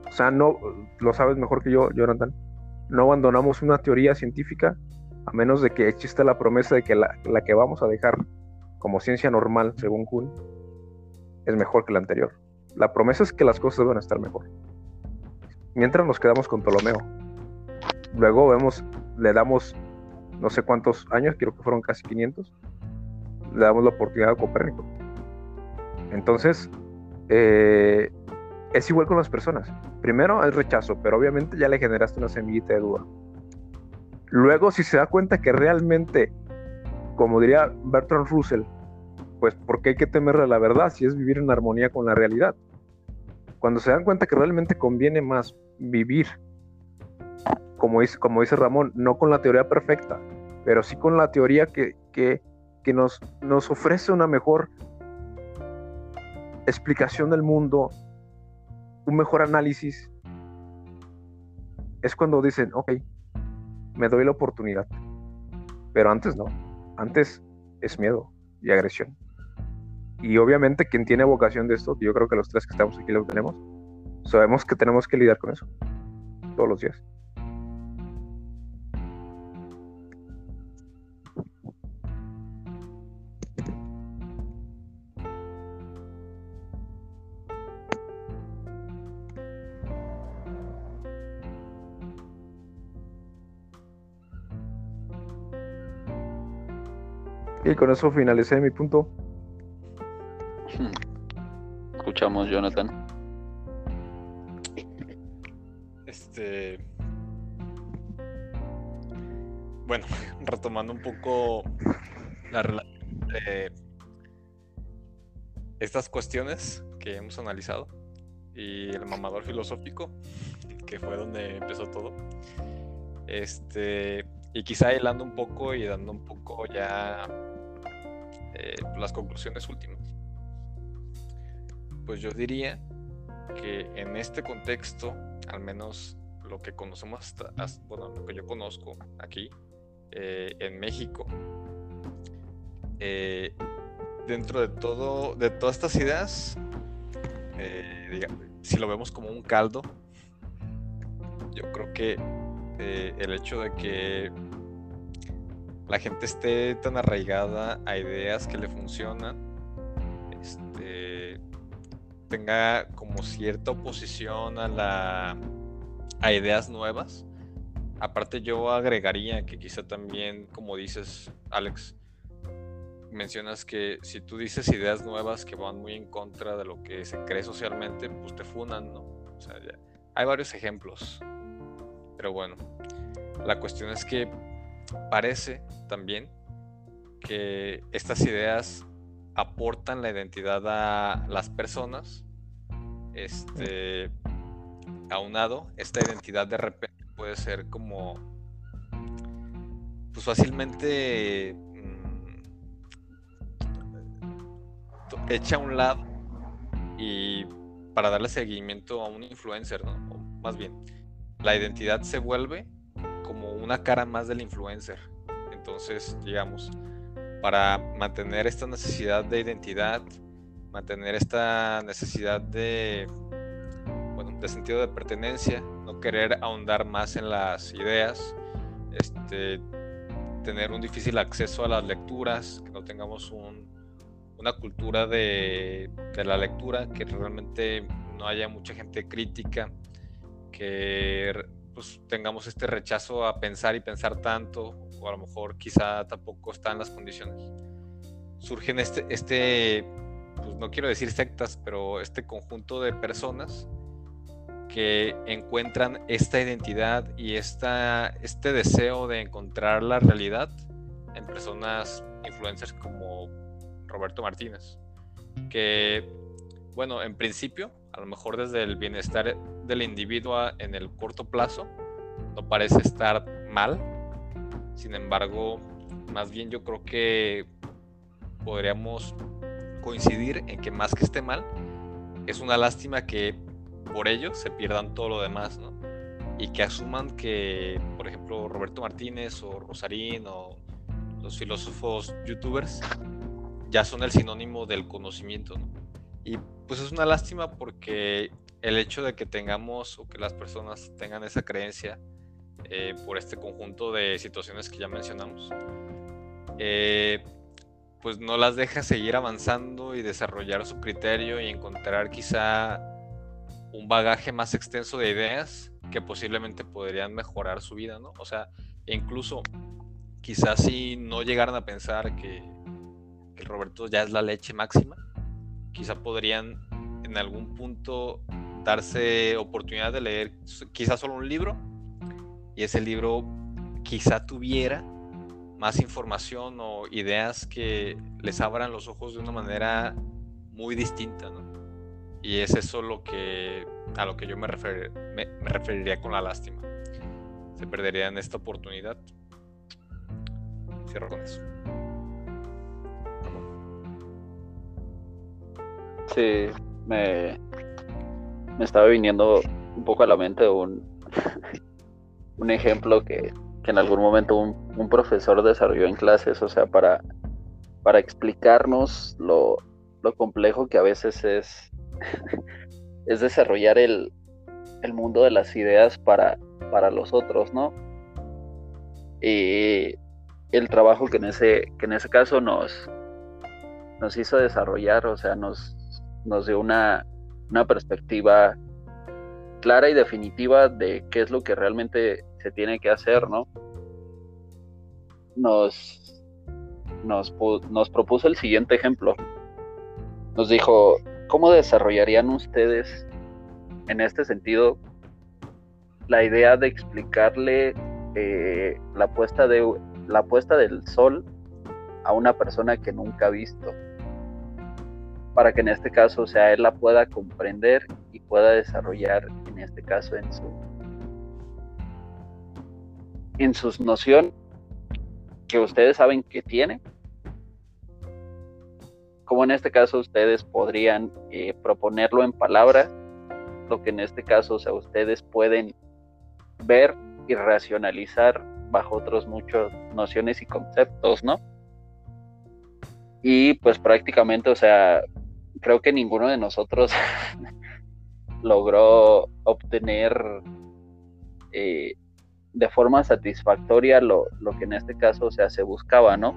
O sea, no, lo sabes mejor que yo, Jonathan, no abandonamos una teoría científica a menos de que exista la promesa de que la, que vamos a dejar como ciencia normal, según Kuhn, es mejor que la anterior. La promesa es que las cosas van a estar mejor. Mientras nos quedamos con Ptolomeo. Luego vemos, le damos no sé cuántos años, creo que fueron casi 500, le damos la oportunidad a Copérnico. Entonces, eh, es igual con las personas. Primero es rechazo, pero obviamente ya le generaste una semillita de duda. Luego, si se da cuenta que realmente, como diría Bertrand Russell, pues ¿por qué hay que temerle la verdad si es vivir en armonía con la realidad? Cuando se dan cuenta que realmente conviene más vivir, como dice, como dice Ramón, no con la teoría perfecta, pero sí con la teoría que, que, nos, nos ofrece una mejor explicación del mundo, un mejor análisis, es cuando dicen, ok, me doy la oportunidad. Pero antes no. Antes es miedo y agresión. Y obviamente quien tiene vocación de esto, yo creo que los tres que estamos aquí lo tenemos, sabemos que tenemos que lidiar con eso todos los días. Y con eso finalicé mi punto. Escuchamos, Jonathan. Este. Bueno, retomando un poco la relación de estas cuestiones que hemos analizado y el mamador filosófico, que fue donde empezó todo. Este, y quizá hilando un poco y dando un poco ya eh, las conclusiones últimas. Pues yo diría que en este contexto, al menos lo que conocemos, bueno, lo que yo conozco aquí, eh, en México, eh, dentro de todo, de todas estas ideas, si lo vemos como un caldo, yo creo que el hecho de que la gente esté tan arraigada a ideas que le funcionan, tenga como cierta oposición a, la, a ideas nuevas. Aparte yo agregaría que quizá también, como dices, Alex, mencionas que si tú dices ideas nuevas que van muy en contra de lo que se cree socialmente, pues te funan, ¿no? O sea, hay varios ejemplos. Pero bueno, la cuestión es que parece también que estas ideas aportan la identidad a las personas. Este, aunado, esta identidad de repente puede ser como, pues fácilmente mm, hecha a un lado y para darle seguimiento a un influencer, ¿no? más bien, la identidad se vuelve como una cara más del influencer. Entonces, digamos, para mantener esta necesidad de identidad, mantener esta necesidad de, bueno, de sentido de pertenencia, no querer ahondar más en las ideas, este, tener un difícil acceso a las lecturas, que no tengamos una cultura de, de la lectura, que realmente no haya mucha gente crítica, que pues tengamos este rechazo a pensar y pensar tanto, o a lo mejor quizá tampoco está en las condiciones, surgen este, este pues no quiero decir sectas, pero este conjunto de personas que encuentran esta identidad y esta, este deseo de encontrar la realidad en personas influencers como Roberto Martínez, que, bueno, en principio, a lo mejor desde el bienestar del individuo en el corto plazo, no parece estar mal, sin embargo, más bien yo creo que podríamos coincidir en que más que esté mal, es una lástima que por ello se pierdan todo lo demás, ¿no? Y que asuman que, por ejemplo, Roberto Martínez o Rosarín o los filósofos youtubers ya son el sinónimo del conocimiento, ¿no? Y pues es una lástima porque el hecho de que tengamos o que las personas tengan esa creencia eh, por este conjunto de situaciones que ya mencionamos, eh, pues no las deja seguir avanzando y desarrollar su criterio y encontrar quizá un bagaje más extenso de ideas que posiblemente podrían mejorar su vida, ¿no? O sea, incluso quizás si no llegaran a pensar que, que Roberto ya es la leche máxima, quizá podrían en algún punto darse oportunidad de leer quizá solo un libro y ese libro quizá tuviera más información o ideas que les abran los ojos de una manera muy distinta, ¿no? Y es eso lo que, a lo que yo me, me, referiría con la lástima. Se perdería en esta oportunidad. Cierro con eso. Sí, me, me estaba viniendo un poco a la mente un, un ejemplo que que en algún momento un, profesor desarrolló en clases, o sea, para, para explicarnos lo, complejo que a veces es, es desarrollar el, mundo de las ideas para, para los otros, ¿no? Y el trabajo que en ese, que en ese caso nos, nos hizo desarrollar, o sea, nos, nos dio una, una perspectiva clara y definitiva de qué es lo que realmente se tiene que hacer, ¿no? Nos, nos, nos propuso el siguiente ejemplo. Nos dijo, ¿cómo desarrollarían ustedes en este sentido la idea de explicarle eh, la, puesta de, la puesta del sol a una persona que nunca ha visto? Para que en este caso, o sea, él la pueda comprender y pueda desarrollar, en este caso, en su, en sus nociones que ustedes saben que tiene. Como en este caso ustedes podrían eh, proponerlo en palabras, lo que en este caso o sea, ustedes pueden ver y racionalizar bajo otros muchos nociones y conceptos, ¿no? Y pues prácticamente, o sea, creo que ninguno de nosotros logró obtener eh, de forma satisfactoria lo, que en este caso o sea, se buscaba, ¿no?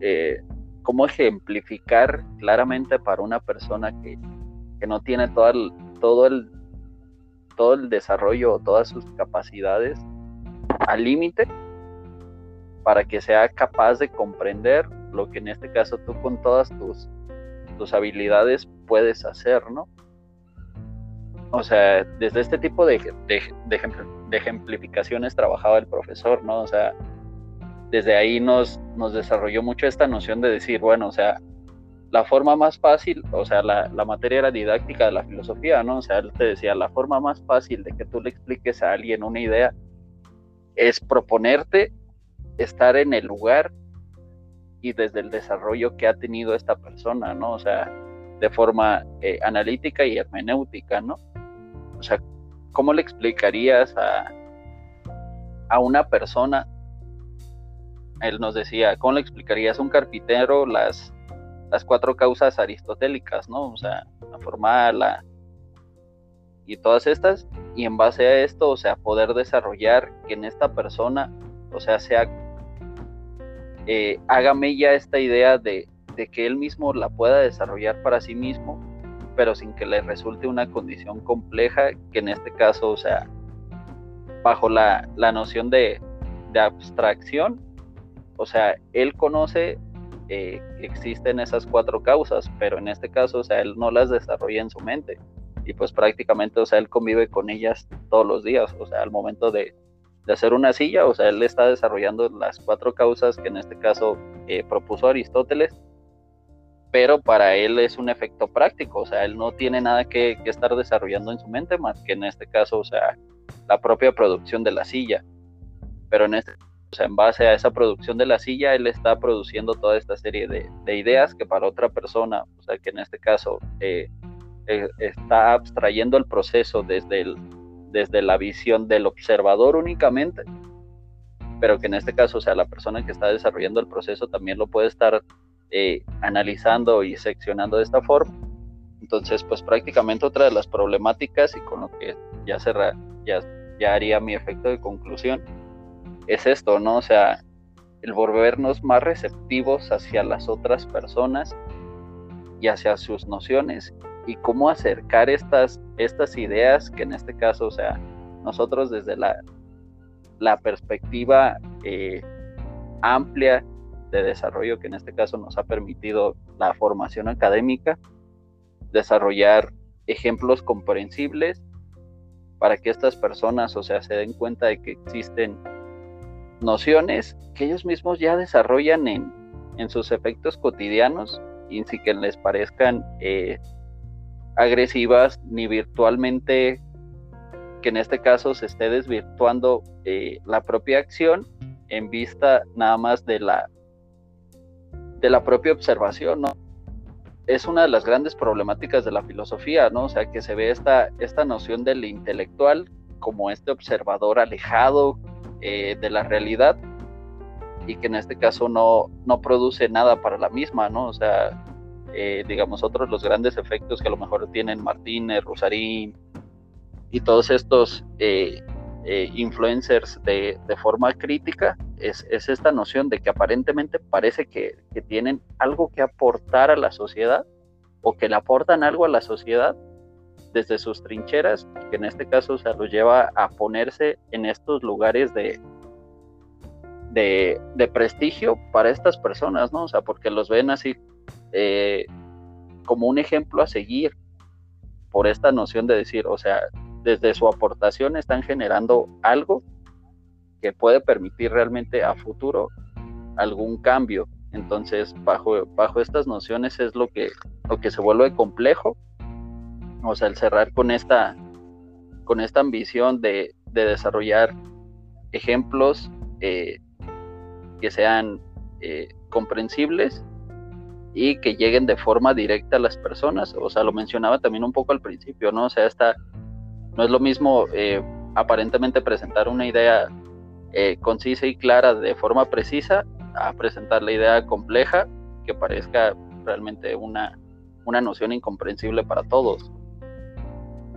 Eh, cómo ejemplificar claramente para una persona que, no tiene todo el, todo, el, todo el desarrollo o todas sus capacidades al límite para que sea capaz de comprender lo que en este caso tú con todas tus, tus habilidades puedes hacer, ¿no? O sea, desde este tipo de, de, ejemplificaciones trabajaba el profesor, ¿no? O sea, desde ahí nos, desarrolló mucho esta noción de decir, bueno, o sea, la forma más fácil, o sea, la, la, materia era didáctica de la filosofía, ¿no? O sea, él te decía, la forma más fácil de que tú le expliques a alguien una idea es proponerte estar en el lugar y desde el desarrollo que ha tenido esta persona, ¿no? O sea, de forma eh, analítica y hermenéutica, ¿no? O sea, ¿cómo le explicarías a, a una persona? Él nos decía, ¿cómo le explicarías a un carpintero las, las cuatro causas aristotélicas, ¿no? O sea, la formal, la, y todas estas, y en base a esto, o sea, poder desarrollar que en esta persona, o sea, sea, eh, hágame ya esta idea de, de que él mismo la pueda desarrollar para sí mismo pero sin que le resulte una condición compleja, que en este caso, o sea, bajo la, noción de, abstracción, o sea, él conoce eh, que existen esas cuatro causas, pero en este caso, o sea, él no las desarrolla en su mente. Y pues prácticamente, o sea, él convive con ellas todos los días, o sea, al momento de, de hacer una silla, o sea, él está desarrollando las cuatro causas que en este caso eh, propuso Aristóteles, pero para él es un efecto práctico, o sea, él no tiene nada que, estar desarrollando en su mente más que en este caso, o sea, la propia producción de la silla. Pero en este o sea, en base a esa producción de la silla, él está produciendo toda esta serie de, de ideas que para otra persona, o sea, que en este caso eh, eh, está abstrayendo el proceso desde, desde la visión del observador únicamente, pero que en este caso, o sea, la persona que está desarrollando el proceso también lo puede estar eh, analizando y seccionando de esta forma. Entonces, pues prácticamente otra de las problemáticas y con lo que ya, cerra, ya, ya haría mi efecto de conclusión, es esto, ¿no? O sea, el volvernos más receptivos hacia las otras personas y hacia sus nociones y cómo acercar estas, estas ideas que en este caso, o sea, nosotros desde la, la perspectiva eh, amplia de desarrollo que en este caso nos ha permitido la formación académica, desarrollar ejemplos comprensibles para que estas personas, o sea, se den cuenta de que existen nociones que ellos mismos ya desarrollan en, en sus efectos cotidianos y sin que les parezcan eh, agresivas ni virtualmente que en este caso se esté desvirtuando eh, la propia acción en vista nada más de la de la propia observación, ¿no? Es una de las grandes problemáticas de la filosofía, ¿no? O sea, que se ve esta, esta noción del intelectual como este observador alejado eh, de la realidad y que en este caso no, no produce nada para la misma, ¿no? O sea, eh, digamos, otros los grandes efectos que a lo mejor tienen Martínez, Rosarín y todos estos eh, influencers de, de, forma crítica, es, es, esta noción de que aparentemente parece que, que tienen algo que aportar a la sociedad o que le aportan algo a la sociedad, desde sus trincheras, que en este caso o sea, los lleva a ponerse en estos lugares de, de, prestigio para estas personas, ¿no? O sea, porque los ven así eh, como un ejemplo a seguir por esta noción de decir, o sea, desde su aportación están generando algo que puede permitir realmente a futuro algún cambio. Entonces, bajo, bajo estas nociones es lo que, lo que se vuelve complejo o sea, el cerrar con esta, con esta ambición de, desarrollar ejemplos eh, que sean eh, comprensibles y que lleguen de forma directa a las personas. O sea, lo mencionaba también un poco al principio, ¿no? O sea, esta, no es lo mismo eh, aparentemente presentar una idea concisa y clara de forma precisa a presentar la idea compleja que parezca realmente una, una noción incomprensible para todos.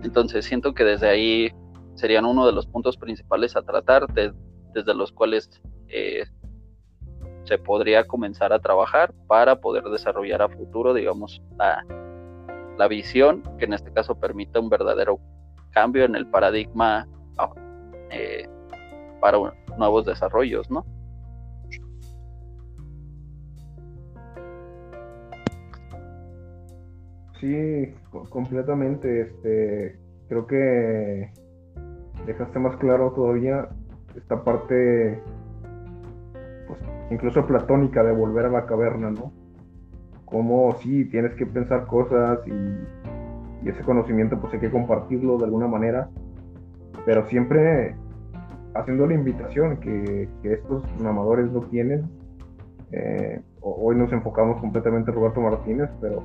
Entonces siento que desde ahí serían uno de los puntos principales a tratar, desde los cuales eh, se podría comenzar a trabajar para poder desarrollar a futuro, digamos, la, visión que en este caso permita un verdadero cambio en el paradigma ah, eh, para nuevos desarrollos, ¿no? Sí, completamente. Este, creo que dejaste más claro todavía esta parte, pues, incluso platónica de volver a la caverna, ¿no? Como sí, tienes que pensar cosas y, ese conocimiento pues hay que compartirlo de alguna manera, pero siempre haciendo la invitación que, estos mamadores no tienen. Eh, hoy nos enfocamos completamente en Roberto Martínez, pero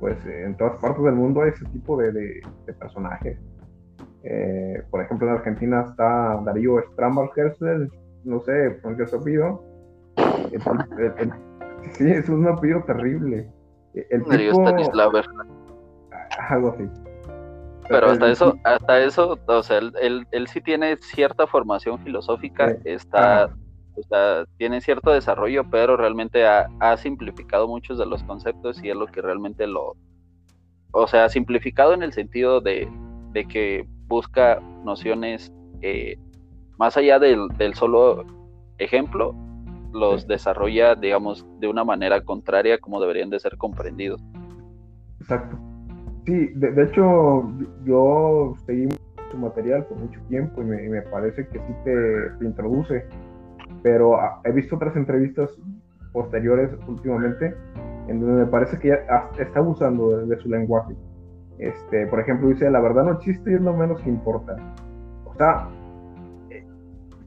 pues en todas partes del mundo hay ese tipo de, personajes. Eh, por ejemplo, en Argentina está Darío Stramberger, no sé, ¿por qué su apellido? sí, es un apellido terrible. El Darío tipo, Algo así. Pero hasta eso, hasta eso, o sea, él, él, sí tiene cierta formación filosófica, está, o sea, tiene cierto desarrollo, pero realmente ha, simplificado muchos de los conceptos y es lo que realmente lo, o sea, simplificado en el sentido de, que busca nociones eh, más allá del, solo ejemplo, los desarrolla, digamos, de una manera contraria como deberían de ser comprendidos. Exacto. Sí, de, hecho, yo seguí su material por mucho tiempo y me, parece que sí te, introduce, pero ah, he visto otras entrevistas posteriores últimamente en donde me parece que ya está abusando de, su lenguaje. Este, por ejemplo, dice, la verdad no existe y es lo menos que importa. O sea,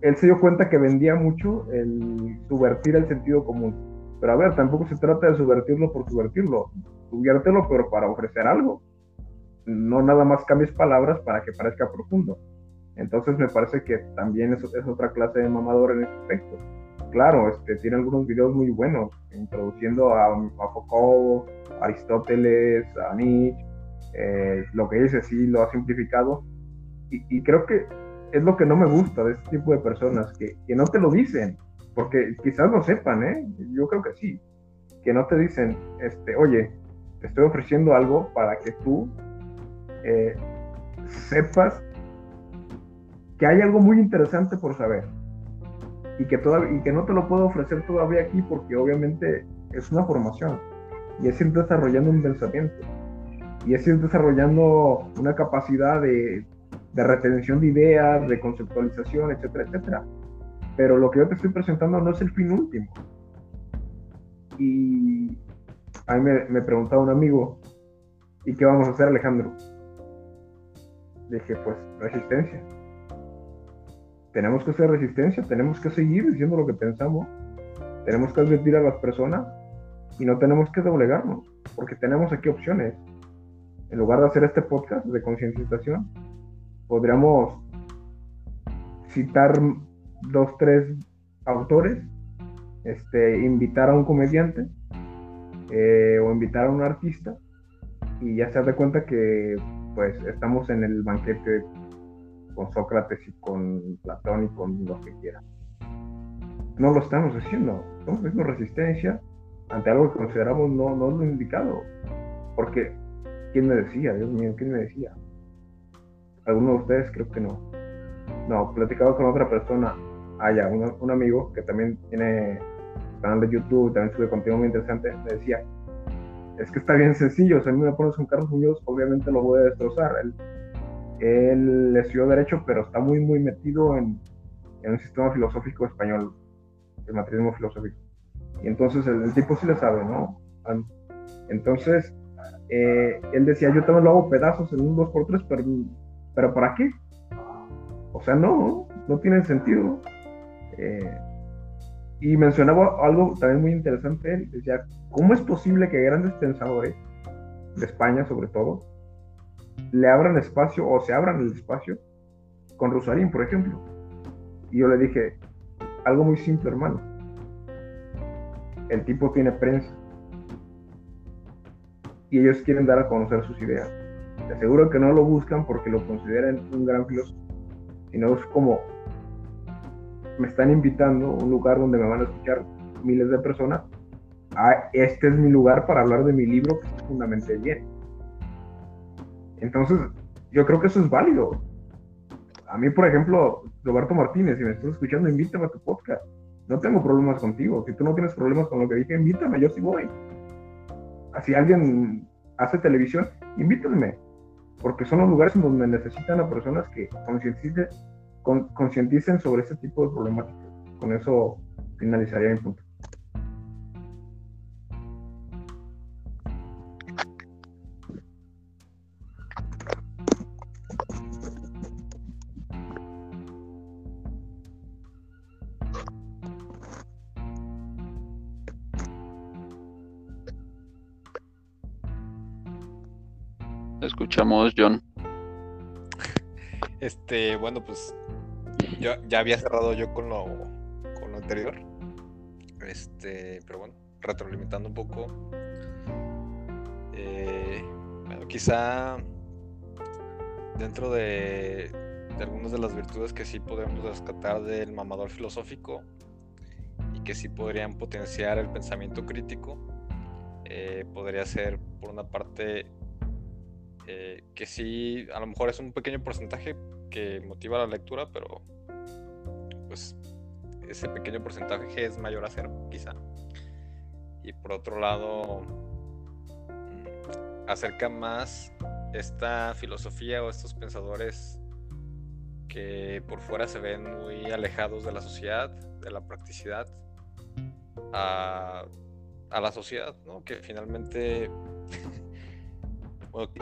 él se dio cuenta que vendía mucho el subvertir el sentido común. Pero a ver, tampoco se trata de subvertirlo por subvertirlo. Subviértelo, pero para ofrecer algo. No nada más cambies palabras para que parezca profundo. Entonces me parece que también es, es otra clase de mamador en ese aspecto. Claro, este, tiene algunos videos muy buenos, introduciendo a, a Foucault, a Aristóteles, a Nietzsche. Eh, lo que dice sí lo ha simplificado. y creo que es lo que no me gusta de este tipo de personas, que, no te lo dicen, porque quizás lo sepan, ¿eh? Yo creo que sí, que no te dicen, este, oye, te estoy ofreciendo algo para que tú eh, sepas que hay algo muy interesante por saber y que, todavía, y que no te lo puedo ofrecer todavía aquí porque obviamente es una formación y es ir desarrollando un pensamiento y es ir desarrollando una capacidad de, de retención de ideas, de conceptualización, etcétera, etcétera. Pero lo que yo te estoy presentando no es el fin último. Y a mí me, me preguntaba un amigo, ¿y qué vamos a hacer Alejandro? Dije, pues resistencia. Tenemos que hacer resistencia, tenemos que seguir diciendo lo que pensamos, tenemos que advertir a las personas y no tenemos que doblegarnos, porque tenemos aquí opciones. En lugar de hacer este podcast de concientización, podríamos citar dos, tres autores, este, invitar a un comediante eh, o invitar a un artista y ya se da cuenta que pues estamos en el banquete con Sócrates y con Platón y con lo que quiera. No lo estamos haciendo, estamos haciendo resistencia ante algo que consideramos no, no lo indicado. Porque, ¿quién me decía? Dios mío, ¿quién me decía? ¿Alguno de ustedes? Creo que no. No, platicado con otra persona, allá, un, un amigo que también tiene canal de YouTube, también sube contenido muy interesante, me decía, es que está bien sencillo, si a mí me pones con Carlos Muñoz, obviamente lo voy a destrozar. Él, él estudió Derecho, pero está muy, muy metido en, en un sistema filosófico español, el materialismo filosófico. Y entonces el, tipo sí le sabe, ¿no? Entonces, eh, él decía, yo también lo hago pedazos en un 2x3, pero ¿Pero para qué? O sea, no, no tiene sentido. Eh, y mencionaba algo también muy interesante, decía, ¿cómo es posible que grandes pensadores, de España sobre todo, le abran espacio o se abran el espacio con Rosarín, por ejemplo? Y yo le dije, algo muy simple, hermano. El tipo tiene prensa. Y ellos quieren dar a conocer sus ideas. Te aseguro que no lo buscan porque lo consideran un gran filósofo, sino es como me están invitando a un lugar donde me van a escuchar miles de personas. Ah, este es mi lugar para hablar de mi libro que es fundamentalmente bien. Entonces, yo creo que eso es válido. A mí, por ejemplo, Roberto Martínez, si me estás escuchando, invítame a tu podcast. No tengo problemas contigo. Si tú no tienes problemas con lo que dije, invítame, yo sí voy. Si alguien hace televisión, invítenme porque son los lugares en donde necesitan a personas que concienticen sobre este tipo de problemáticas. Con eso finalizaría mi punto. Bueno, pues yo ya había cerrado yo con lo, con lo anterior. Este, pero bueno, retroalimentando un poco. Eh, bueno, quizá dentro de, de algunas de las virtudes que sí podemos rescatar del mamador filosófico y que sí podrían potenciar el pensamiento crítico, eh, podría ser por una parte eh, que sí, a lo mejor es un pequeño porcentaje que motiva la lectura, pero pues ese pequeño porcentaje es mayor a cero, quizá. Y por otro lado, mm, acerca más esta filosofía o estos pensadores que por fuera se ven muy alejados de la sociedad, de la practicidad, a, la sociedad, ¿no? Que finalmente,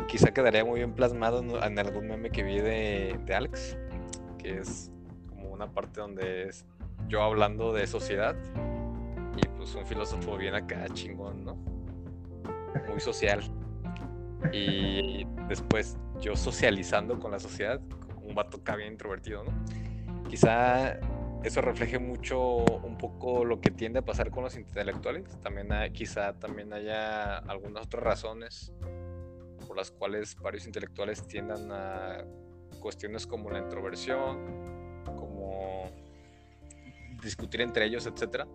quizá quedaría muy bien plasmado en algún meme que vi de, Alex, que es como una parte donde es yo hablando de sociedad y pues un filósofo bien acá chingón, ¿no? Muy social. Y después yo socializando con la sociedad, un vato acá bien introvertido, ¿no? Quizá eso refleje mucho un poco lo que tiende a pasar con los intelectuales. También quizá también haya algunas otras razones las cuales varios intelectuales tiendan a cuestiones como la introversión, como discutir entre ellos, etcétera.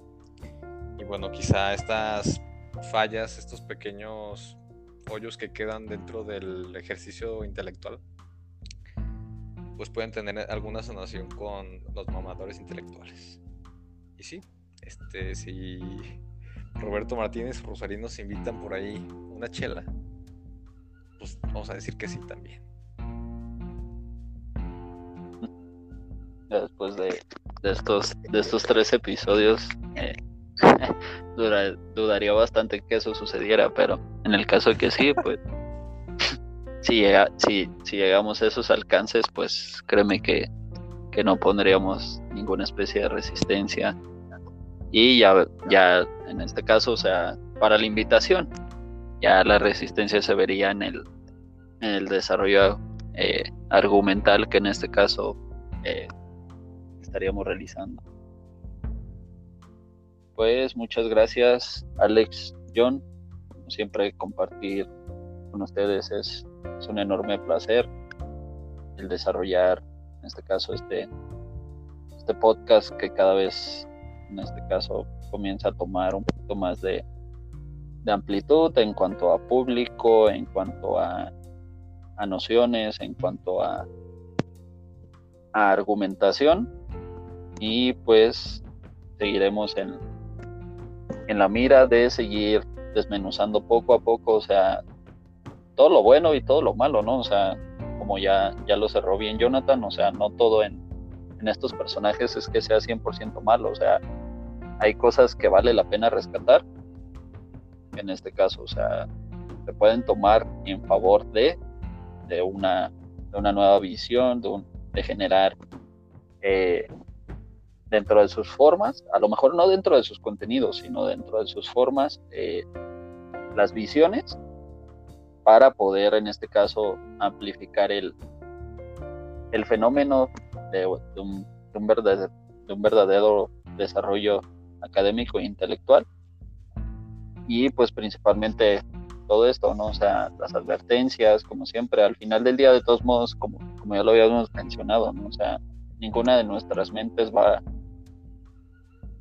Y bueno, quizá estas fallas, estos pequeños hoyos que quedan dentro del ejercicio intelectual, pues pueden tener alguna sanación con los mamadores intelectuales. Y sí, este, si Roberto Martínez o se invitan por ahí una chela, pues vamos a decir que sí también. Después de, estos, de estos tres episodios, eh, dudaría bastante que eso sucediera, pero en el caso de que sí, pues si, llega, si, si llegamos a esos alcances, pues créeme que, que no pondríamos ninguna especie de resistencia. Y ya, ya en este caso, o sea, para la invitación, ya la resistencia se vería en el, en el desarrollo eh, argumental que en este caso eh, estaríamos realizando pues muchas gracias Alex, John. Como siempre compartir con ustedes es, un enorme placer el desarrollar, en este caso, este, este podcast que cada vez, en este caso, comienza a tomar un poquito más de, de amplitud en cuanto a público, en cuanto a, a nociones, en cuanto a, a argumentación. Y pues seguiremos en, en la mira de seguir desmenuzando poco a poco, o sea, todo lo bueno y todo lo malo, ¿no? O sea, como ya, ya lo cerró bien Jonathan, o sea, no todo en, en estos personajes es que sea 100% malo, o sea, hay cosas que vale la pena rescatar, en este caso, o sea, se pueden tomar en favor de, de, una, de una nueva visión, de, un, de generar eh, dentro de sus formas, a lo mejor no dentro de sus contenidos, sino dentro de sus formas, eh, las visiones, para poder en este caso amplificar el, el fenómeno de, un, verdadero, de un verdadero desarrollo académico e intelectual. Y pues principalmente todo esto, ¿no? O sea, las advertencias, como siempre, al final del día, de todos modos, como, como ya lo habíamos mencionado, ¿no? O sea, ninguna de nuestras mentes va,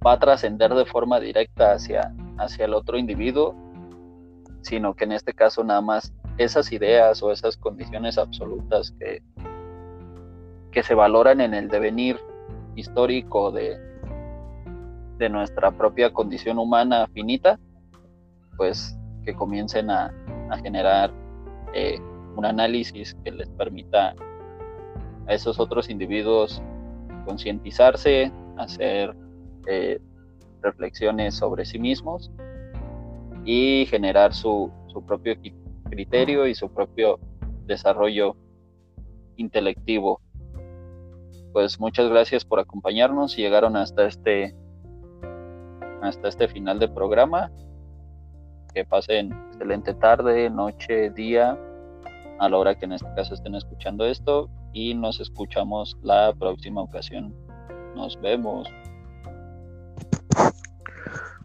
va a trascender de forma directa hacia, hacia el otro individuo, sino que en este caso nada más esas ideas o esas condiciones absolutas que, que se valoran en el devenir histórico de, de nuestra propia condición humana finita, pues que comiencen a, generar eh, un análisis que les permita a esos otros individuos concientizarse, hacer eh, reflexiones sobre sí mismos y generar su, su propio criterio y su propio desarrollo intelectivo. Pues muchas gracias por acompañarnos y llegaron hasta este hasta este final del programa. Que pasen excelente tarde, noche, día, a la hora que en este caso estén escuchando esto y nos escuchamos la próxima ocasión. Nos vemos.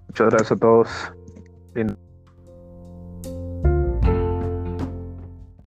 Muchas gracias a todos.